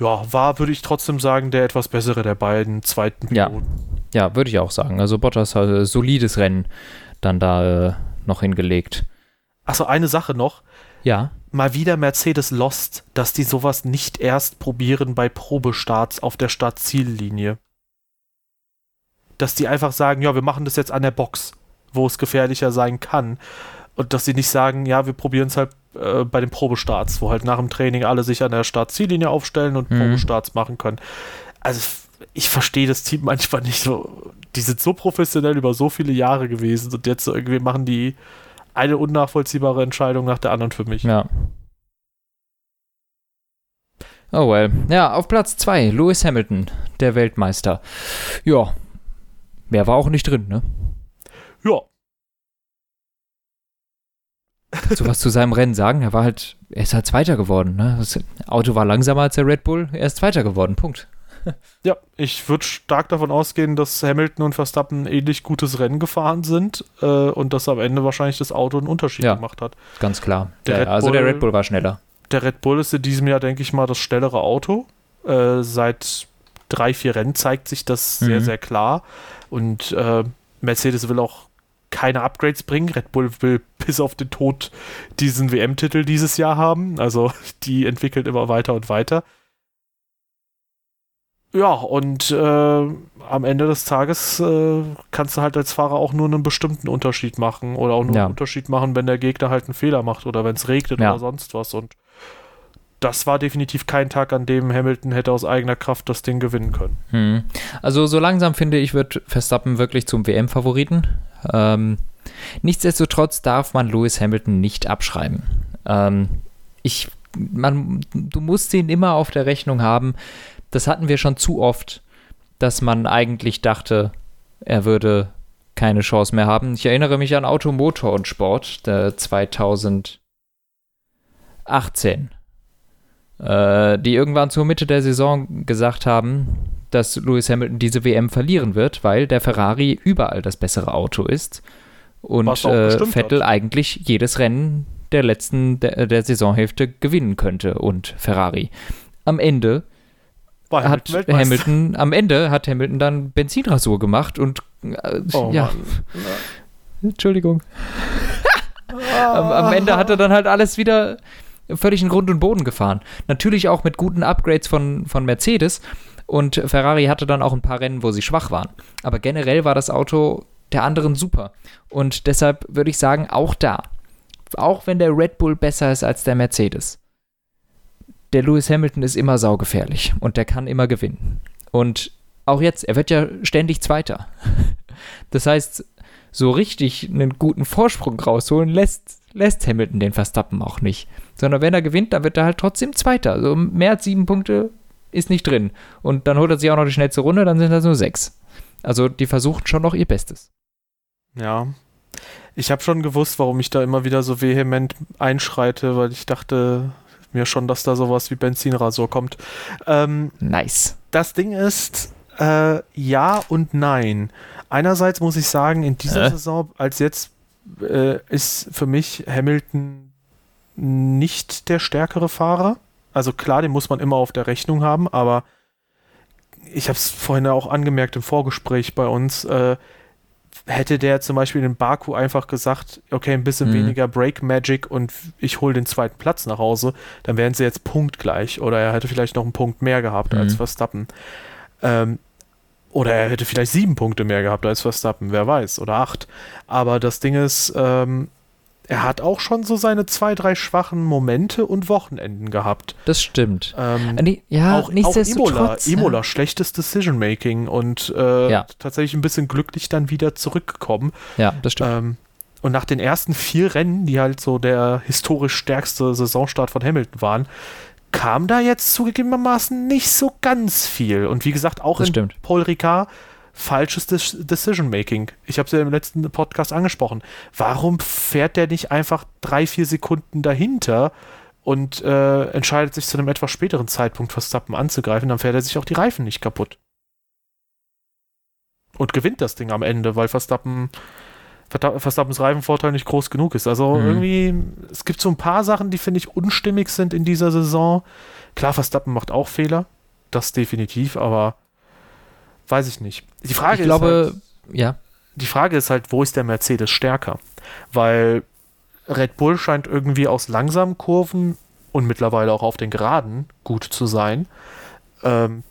Ja, war, würde ich trotzdem sagen, der etwas bessere der beiden zweiten Piloten. Ja, ja würde ich auch sagen. Also Bottas hat ein solides Rennen dann da äh, noch hingelegt. Achso, eine Sache noch. Ja. Mal wieder Mercedes Lost, dass die sowas nicht erst probieren bei Probestarts auf der Start-Ziellinie dass die einfach sagen, ja, wir machen das jetzt an der Box, wo es gefährlicher sein kann. Und dass sie nicht sagen, ja, wir probieren es halt äh, bei den Probestarts, wo halt nach dem Training alle sich an der Start-Ziellinie aufstellen und mhm. Probestarts machen können. Also ich verstehe das Team *laughs* manchmal nicht so. Die sind so professionell über so viele Jahre gewesen und jetzt irgendwie machen die eine unnachvollziehbare Entscheidung nach der anderen für mich. Ja. Oh well. Ja, auf Platz 2, Lewis Hamilton, der Weltmeister. Ja, Mehr war auch nicht drin, ne? Ja. Du was zu seinem Rennen sagen? Er war halt, er ist halt Zweiter geworden, ne? Das Auto war langsamer als der Red Bull, er ist Zweiter geworden, Punkt. *laughs* Ja, ich würde stark davon ausgehen, dass Hamilton und Verstappen ein ähnlich gutes Rennen gefahren sind äh, und dass am Ende wahrscheinlich das Auto einen Unterschied ja, gemacht hat. Ganz klar. Der ja, also Bull, der Red Bull war schneller. Der Red Bull ist in diesem Jahr, denke ich mal, das schnellere Auto. Äh, seit drei, vier Rennen zeigt sich das mhm. sehr, sehr klar. Und äh, Mercedes will auch keine Upgrades bringen. Red Bull will *laughs* bis auf den Tod diesen WM-Titel dieses Jahr haben. Also *laughs* die entwickelt immer weiter und weiter. Ja, und äh, am Ende des Tages äh, kannst du halt als Fahrer auch nur einen bestimmten Unterschied machen oder auch nur ja. einen Unterschied machen, wenn der Gegner halt einen Fehler macht oder wenn es regnet ja. oder sonst was. Und das war definitiv kein Tag, an dem Hamilton hätte aus eigener Kraft das Ding gewinnen können. Hm. Also so langsam finde ich, wird Verstappen wirklich zum WM-Favoriten. Ähm, nichtsdestotrotz darf man Lewis Hamilton nicht abschreiben. Ähm, ich, man, du musst ihn immer auf der Rechnung haben. Das hatten wir schon zu oft, dass man eigentlich dachte, er würde keine Chance mehr haben. Ich erinnere mich an Automotor und Sport, der 2018, äh, die irgendwann zur Mitte der Saison gesagt haben, dass Lewis Hamilton diese WM verlieren wird, weil der Ferrari überall das bessere Auto ist und äh, Vettel hat. eigentlich jedes Rennen der letzten der, der Saisonhälfte gewinnen könnte und Ferrari. Am Ende war hat Hamilton, am Ende hat Hamilton dann Benzinrasur gemacht und äh, oh, ja. Entschuldigung. *laughs* am, am, Ende hat er dann halt alles wieder völlig in Grund und Boden gefahren. Natürlich auch mit guten Upgrades von, von Mercedes. Und Ferrari hatte dann auch ein paar Rennen, wo sie schwach waren. Aber generell war das Auto der anderen super. Und deshalb würde ich sagen, auch da, auch wenn der Red Bull besser ist als der Mercedes, der Lewis Hamilton ist immer saugefährlich und der kann immer gewinnen. Und auch jetzt, er wird ja ständig Zweiter. *laughs* Das heißt, so richtig einen guten Vorsprung rausholen lässt, lässt Hamilton den Verstappen auch nicht. Sondern wenn er gewinnt, dann wird er halt trotzdem Zweiter. Also mehr als sieben Punkte ist nicht drin. Und dann holt er sich auch noch die schnellste Runde, dann sind das nur sechs. Also die versuchen schon noch ihr Bestes. Ja. Ich habe schon gewusst, warum ich da immer wieder so vehement einschreite, weil ich dachte, mir schon, dass da sowas wie Benzinrasur kommt. Ähm, nice. Das Ding ist, äh, ja und nein. Einerseits muss ich sagen, in dieser äh? Saison als jetzt äh, ist für mich Hamilton nicht der stärkere Fahrer. Also klar, den muss man immer auf der Rechnung haben, aber ich habe es vorhin auch angemerkt im Vorgespräch bei uns, äh, hätte der zum Beispiel in Baku einfach gesagt, okay, ein bisschen mhm. weniger Break Magic und ich hole den zweiten Platz nach Hause, dann wären sie jetzt punktgleich oder er hätte vielleicht noch einen Punkt mehr gehabt mhm. als Verstappen. Ähm, oder er hätte vielleicht sieben Punkte mehr gehabt als Verstappen, wer weiß, oder acht. Aber das Ding ist, ähm, er hat auch schon so seine zwei, drei schwachen Momente und Wochenenden gehabt. Das stimmt. Ähm, äh, ja, auch, auch Imola, Imola, schlechtes Decision-Making und äh, ja. tatsächlich ein bisschen glücklich dann wieder zurückgekommen. Ja, das stimmt. Ähm, und nach den ersten vier Rennen, die halt so der historisch stärkste Saisonstart von Hamilton waren, kam da jetzt zugegebenermaßen nicht so ganz viel. Und wie gesagt, auch das in stimmt. Paul Ricard falsches Decision-Making. Ich habe es ja im letzten Podcast angesprochen. Warum fährt der nicht einfach drei, vier Sekunden dahinter und äh, entscheidet sich zu einem etwas späteren Zeitpunkt Verstappen anzugreifen? Dann fährt er sich auch die Reifen nicht kaputt. Und gewinnt das Ding am Ende, weil Verstappen, Verstappens Reifenvorteil nicht groß genug ist. Also mhm. irgendwie, es gibt so ein paar Sachen, die finde ich unstimmig sind in dieser Saison. Klar, Verstappen macht auch Fehler. Das definitiv, aber weiß ich nicht. Die Frage ich ist glaube, halt, ja. Die Frage ist halt, wo ist der Mercedes stärker? Weil Red Bull scheint irgendwie aus langsamen Kurven und mittlerweile auch auf den Geraden gut zu sein. Ähm,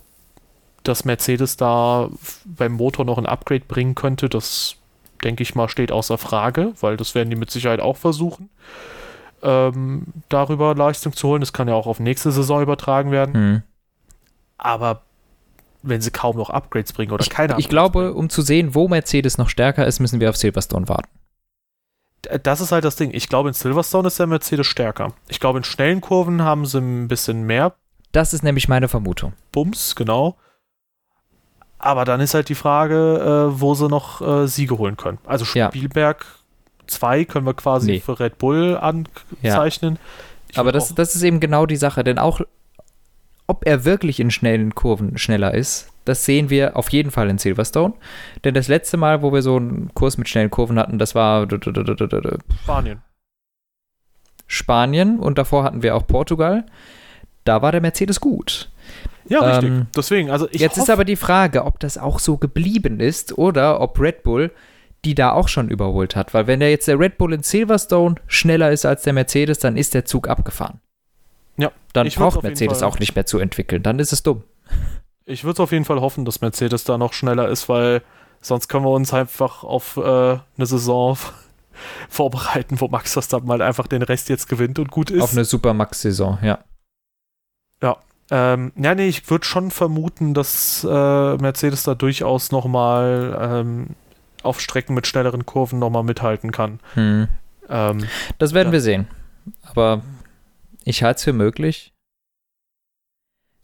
dass Mercedes da beim Motor noch ein Upgrade bringen könnte, das denke ich mal steht außer Frage, weil das werden die mit Sicherheit auch versuchen, ähm, darüber Leistung zu holen. Das kann ja auch auf nächste Saison übertragen werden. Hm. Aber wenn sie kaum noch Upgrades bringen oder ich, keine Upgrades Ich glaube, bringen. um zu sehen, wo Mercedes noch stärker ist, müssen wir auf Silverstone warten. Das ist halt das Ding. Ich glaube, in Silverstone ist der Mercedes stärker. Ich glaube, in schnellen Kurven haben sie ein bisschen mehr. Das ist nämlich meine Vermutung. Bums, genau. Aber dann ist halt die Frage, äh, wo sie noch äh, Siege holen können. Also Spielberg 2 ja. können wir quasi nee. für Red Bull anzeichnen. Ja. Aber das, das ist eben genau die Sache, denn auch ob er wirklich in schnellen Kurven schneller ist, das sehen wir auf jeden Fall in Silverstone. Denn das letzte Mal, wo wir so einen Kurs mit schnellen Kurven hatten, das war Spanien. Spanien und davor hatten wir auch Portugal. Da war der Mercedes gut. Ja, richtig. Ähm, Deswegen, also ich Jetzt ist aber die Frage, ob das auch so geblieben ist oder ob Red Bull die da auch schon überholt hat. Weil wenn der jetzt der Red Bull in Silverstone schneller ist als der Mercedes, dann ist der Zug abgefahren. Ja. Dann braucht Mercedes auch nicht mehr zu entwickeln. Dann ist es dumm. *laughs* Ich würde auf jeden Fall hoffen, dass Mercedes da noch schneller ist, weil sonst können wir uns einfach auf äh, eine Saison *laughs* vorbereiten, wo Max Verstappen halt einfach den Rest jetzt gewinnt und gut ist. Auf eine Super Max-Saison, ja. Ja. Ähm, ja, nee, ich würde schon vermuten, dass äh, Mercedes da durchaus nochmal ähm, auf Strecken mit schnelleren Kurven nochmal mithalten kann. Hm. Ähm, das werden ja. wir sehen. Aber ich halte es für möglich,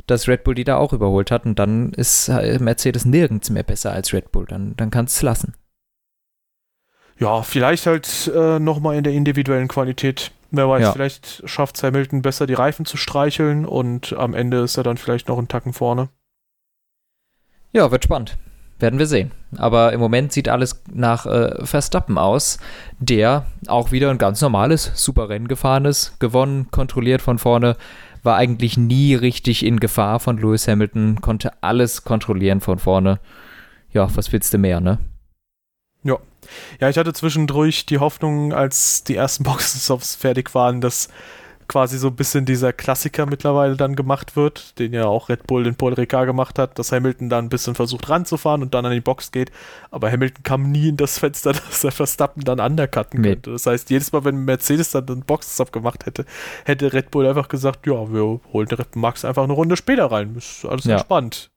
dass Red Bull die da auch überholt hat und dann ist Mercedes nirgends mehr besser als Red Bull. Dann, dann kannst du es lassen. Ja, vielleicht halt äh, nochmal in der individuellen Qualität. Wer weiß, ja. vielleicht schafft Hamilton besser die Reifen zu streicheln und am Ende ist er dann vielleicht noch einen Tacken vorne. Ja, wird spannend. Werden wir sehen. Aber im Moment sieht alles nach äh, Verstappen aus, der auch wieder ein ganz normales Superrennen gefahren ist, gewonnen, kontrolliert von vorne, war eigentlich nie richtig in Gefahr von Lewis Hamilton, konnte alles kontrollieren von vorne. Ja, was willst du mehr, ne? Ja. Ja, ich hatte zwischendurch die Hoffnung, als die ersten *laughs* Boxenstops fertig waren, dass quasi so ein bisschen dieser Klassiker mittlerweile dann gemacht wird, den ja auch Red Bull in Paul Ricard gemacht hat, dass Hamilton dann ein bisschen versucht ranzufahren und dann an die Box geht. Aber Hamilton kam nie in das Fenster, *laughs* dass er Verstappen dann undercutten nee. könnte. Das heißt, jedes Mal, wenn Mercedes dann einen Boxstop gemacht hätte, hätte Red Bull einfach gesagt, ja, wir holen Max einfach eine Runde später rein. Ist alles ja. entspannt.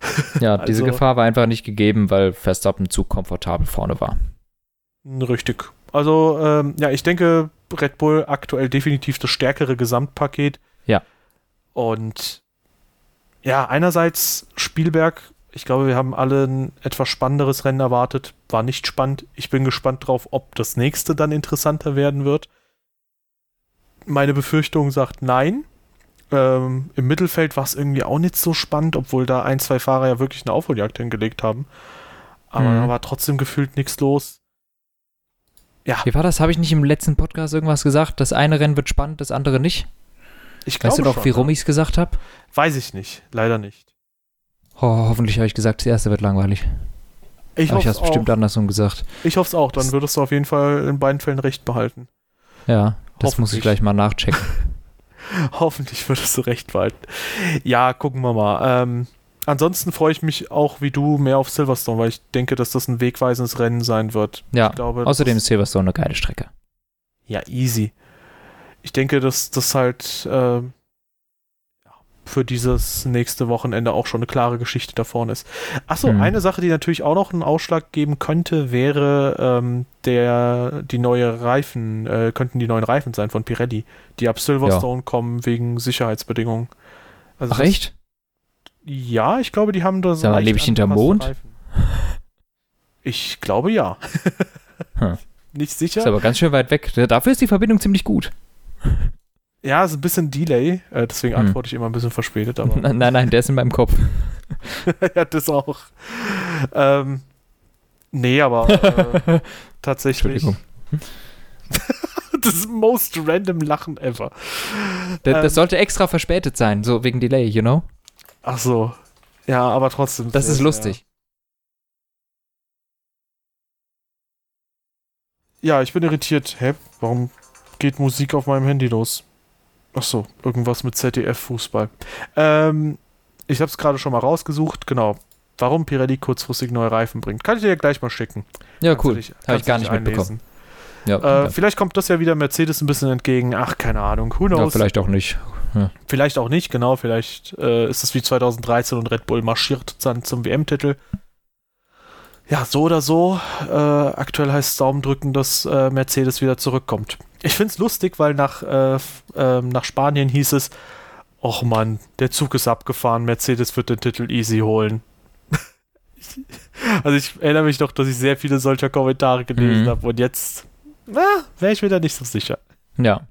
*laughs* Ja, diese also, Gefahr war einfach nicht gegeben, weil Verstappen zu komfortabel vorne war. Richtig. Also, ähm, ja, ich denke, Red Bull aktuell definitiv das stärkere Gesamtpaket. Ja. Und ja, einerseits Spielberg, ich glaube, wir haben alle ein etwas spannenderes Rennen erwartet. War nicht spannend. Ich bin gespannt drauf, ob das nächste dann interessanter werden wird. Meine Befürchtung sagt nein. Ähm, Im Mittelfeld war es irgendwie auch nicht so spannend, obwohl da ein, zwei Fahrer ja wirklich eine Aufholjagd hingelegt haben. Aber mhm. da war trotzdem gefühlt nichts los. Ja. Wie war das? Habe ich nicht im letzten Podcast irgendwas gesagt? Das eine Rennen wird spannend, das andere nicht? Ich glaube Weißt du doch, wie rum ich es gesagt habe? Weiß ich nicht. Leider nicht. Oh, hoffentlich habe ich gesagt, das erste wird langweilig. Ich habe es bestimmt andersrum gesagt. Ich hoffe es auch. Dann würdest du auf jeden Fall in beiden Fällen recht behalten. Ja, das muss ich gleich mal nachchecken. *laughs* Hoffentlich würdest du recht behalten. Ja, gucken wir mal. Ähm, ansonsten freue ich mich auch wie du mehr auf Silverstone, weil ich denke, dass das ein wegweisendes Rennen sein wird. Ja, glaube, außerdem ist Silverstone eine geile Strecke. Ja, easy. Ich denke, dass das halt äh, für dieses nächste Wochenende auch schon eine klare Geschichte da vorne ist. Achso, hm. eine Sache, die natürlich auch noch einen Ausschlag geben könnte, wäre ähm, der die neue Reifen, äh, könnten die neuen Reifen sein von Pirelli, die ab Silverstone ja. kommen wegen Sicherheitsbedingungen. Also Ach echt? Ja, ich glaube, die haben da so. lebe ich hinterm Mond? Reifen. Ich glaube ja. hm. *laughs* Nicht sicher. Ist aber ganz schön weit weg. Dafür ist die Verbindung ziemlich gut. Ja, ist ein bisschen Delay, äh, deswegen hm. antworte ich immer ein bisschen verspätet. Aber *laughs* nein, nein, der ist in meinem Kopf. *laughs* ja, das auch. Ähm, nee, aber äh, tatsächlich. Entschuldigung. das most random Lachen ever. Das, das ähm, sollte extra verspätet sein, so wegen Delay, you know? Ach so. Ja, aber trotzdem. Das ist lustig. Ja. ja, ich bin irritiert. Hä? Warum geht Musik auf meinem Handy los? Ach so, irgendwas mit ZDF-Fußball. Ähm, ich habe es gerade schon mal rausgesucht. Genau. Warum Pirelli kurzfristig neue Reifen bringt. Kann ich dir gleich mal schicken. Ja, cool. Habe ich gar nicht einlesen. mitbekommen. Ja, äh, ja. Vielleicht kommt das ja wieder Mercedes ein bisschen entgegen. Ach, keine Ahnung. Who knows? Ja, vielleicht auch nicht. Ja. Vielleicht auch nicht, genau. Vielleicht äh, ist es wie 2013 und Red Bull marschiert dann zum WM-Titel. Ja, so oder so. Äh, aktuell heißt es Daumen drücken, dass äh, Mercedes wieder zurückkommt. Ich finde es lustig, weil nach, äh, ähm, nach Spanien hieß es, Och Mann, der Zug ist abgefahren, Mercedes wird den Titel easy holen. *laughs* also ich erinnere mich doch, dass ich sehr viele solcher Kommentare gelesen mhm. habe und jetzt wäre ich mir da nicht so sicher. Ja.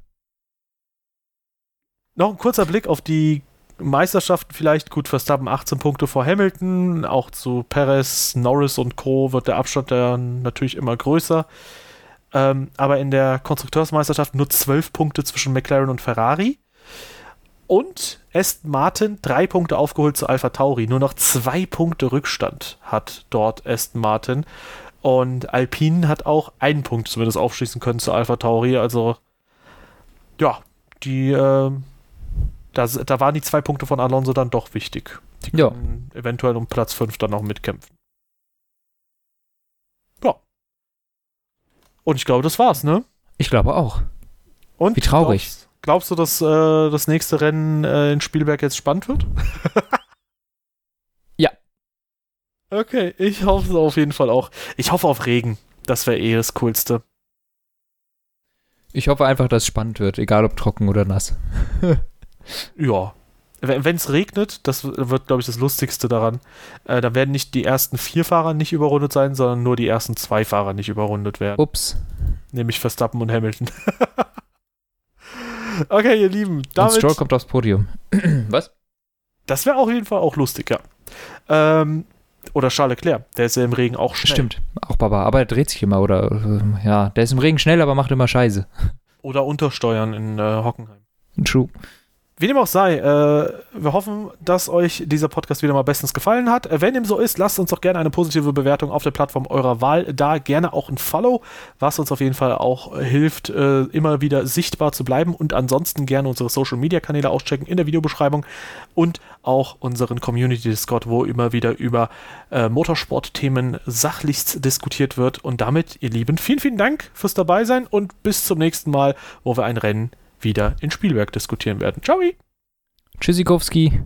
Noch ein kurzer Blick auf die Meisterschaften vielleicht. Gut, Verstappen 18 Punkte vor Hamilton. Auch zu Perez, Norris und Co. wird der Abstand dann natürlich immer größer. Ähm, aber in der Konstrukteursmeisterschaft nur 12 Punkte zwischen McLaren und Ferrari. Und Aston Martin drei Punkte aufgeholt zu Alpha Tauri. Nur noch zwei Punkte Rückstand hat dort Aston Martin. Und Alpine hat auch einen Punkt zumindest aufschließen können zu Alpha Tauri. Also, ja, die äh, da, da waren die zwei Punkte von Alonso dann doch wichtig. Die ja. eventuell um Platz 5 dann noch mitkämpfen. Ja. Und ich glaube, das war's, ne? Ich glaube auch. Und Wie traurig. Glaubst, glaubst du, dass äh, das nächste Rennen äh, in Spielberg jetzt spannend wird? *laughs* ja. Okay, ich hoffe es auf jeden Fall auch. Ich hoffe auf Regen. Das wäre eh das Coolste. Ich hoffe einfach, dass es spannend wird, egal ob trocken oder nass. *laughs* Ja. wenn es regnet, das wird, glaube ich, das Lustigste daran, äh, dann werden nicht die ersten vier Fahrer nicht überrundet sein, sondern nur die ersten zwei Fahrer nicht überrundet werden. Ups. Nämlich Verstappen und Hamilton. *laughs* okay, ihr Lieben. Damit, und Stroll kommt aufs Podium. *clears throat* Was? Das wäre auf jeden Fall auch lustig, ja. Ähm, oder Charles Leclerc, der ist ja im Regen auch schnell. Stimmt, auch Baba, aber er dreht sich immer, oder, äh, ja, der ist im Regen schnell, aber macht immer Scheiße. Oder untersteuern in äh, Hockenheim. True. Wie dem auch sei, äh, wir hoffen, dass euch dieser Podcast wieder mal bestens gefallen hat. Wenn dem so ist, lasst uns doch gerne eine positive Bewertung auf der Plattform eurer Wahl da. Gerne auch ein Follow, was uns auf jeden Fall auch hilft, äh, immer wieder sichtbar zu bleiben. Und ansonsten gerne unsere Social Media Kanäle auschecken in der Videobeschreibung und auch unseren Community Discord, wo immer wieder über äh, Motorsport-Themen sachlichst diskutiert wird. Und damit, ihr Lieben, vielen, vielen Dank fürs Dabeisein und bis zum nächsten Mal, wo wir ein Rennen wieder in Spielwerk diskutieren werden. Ciao! Tschüssikowski.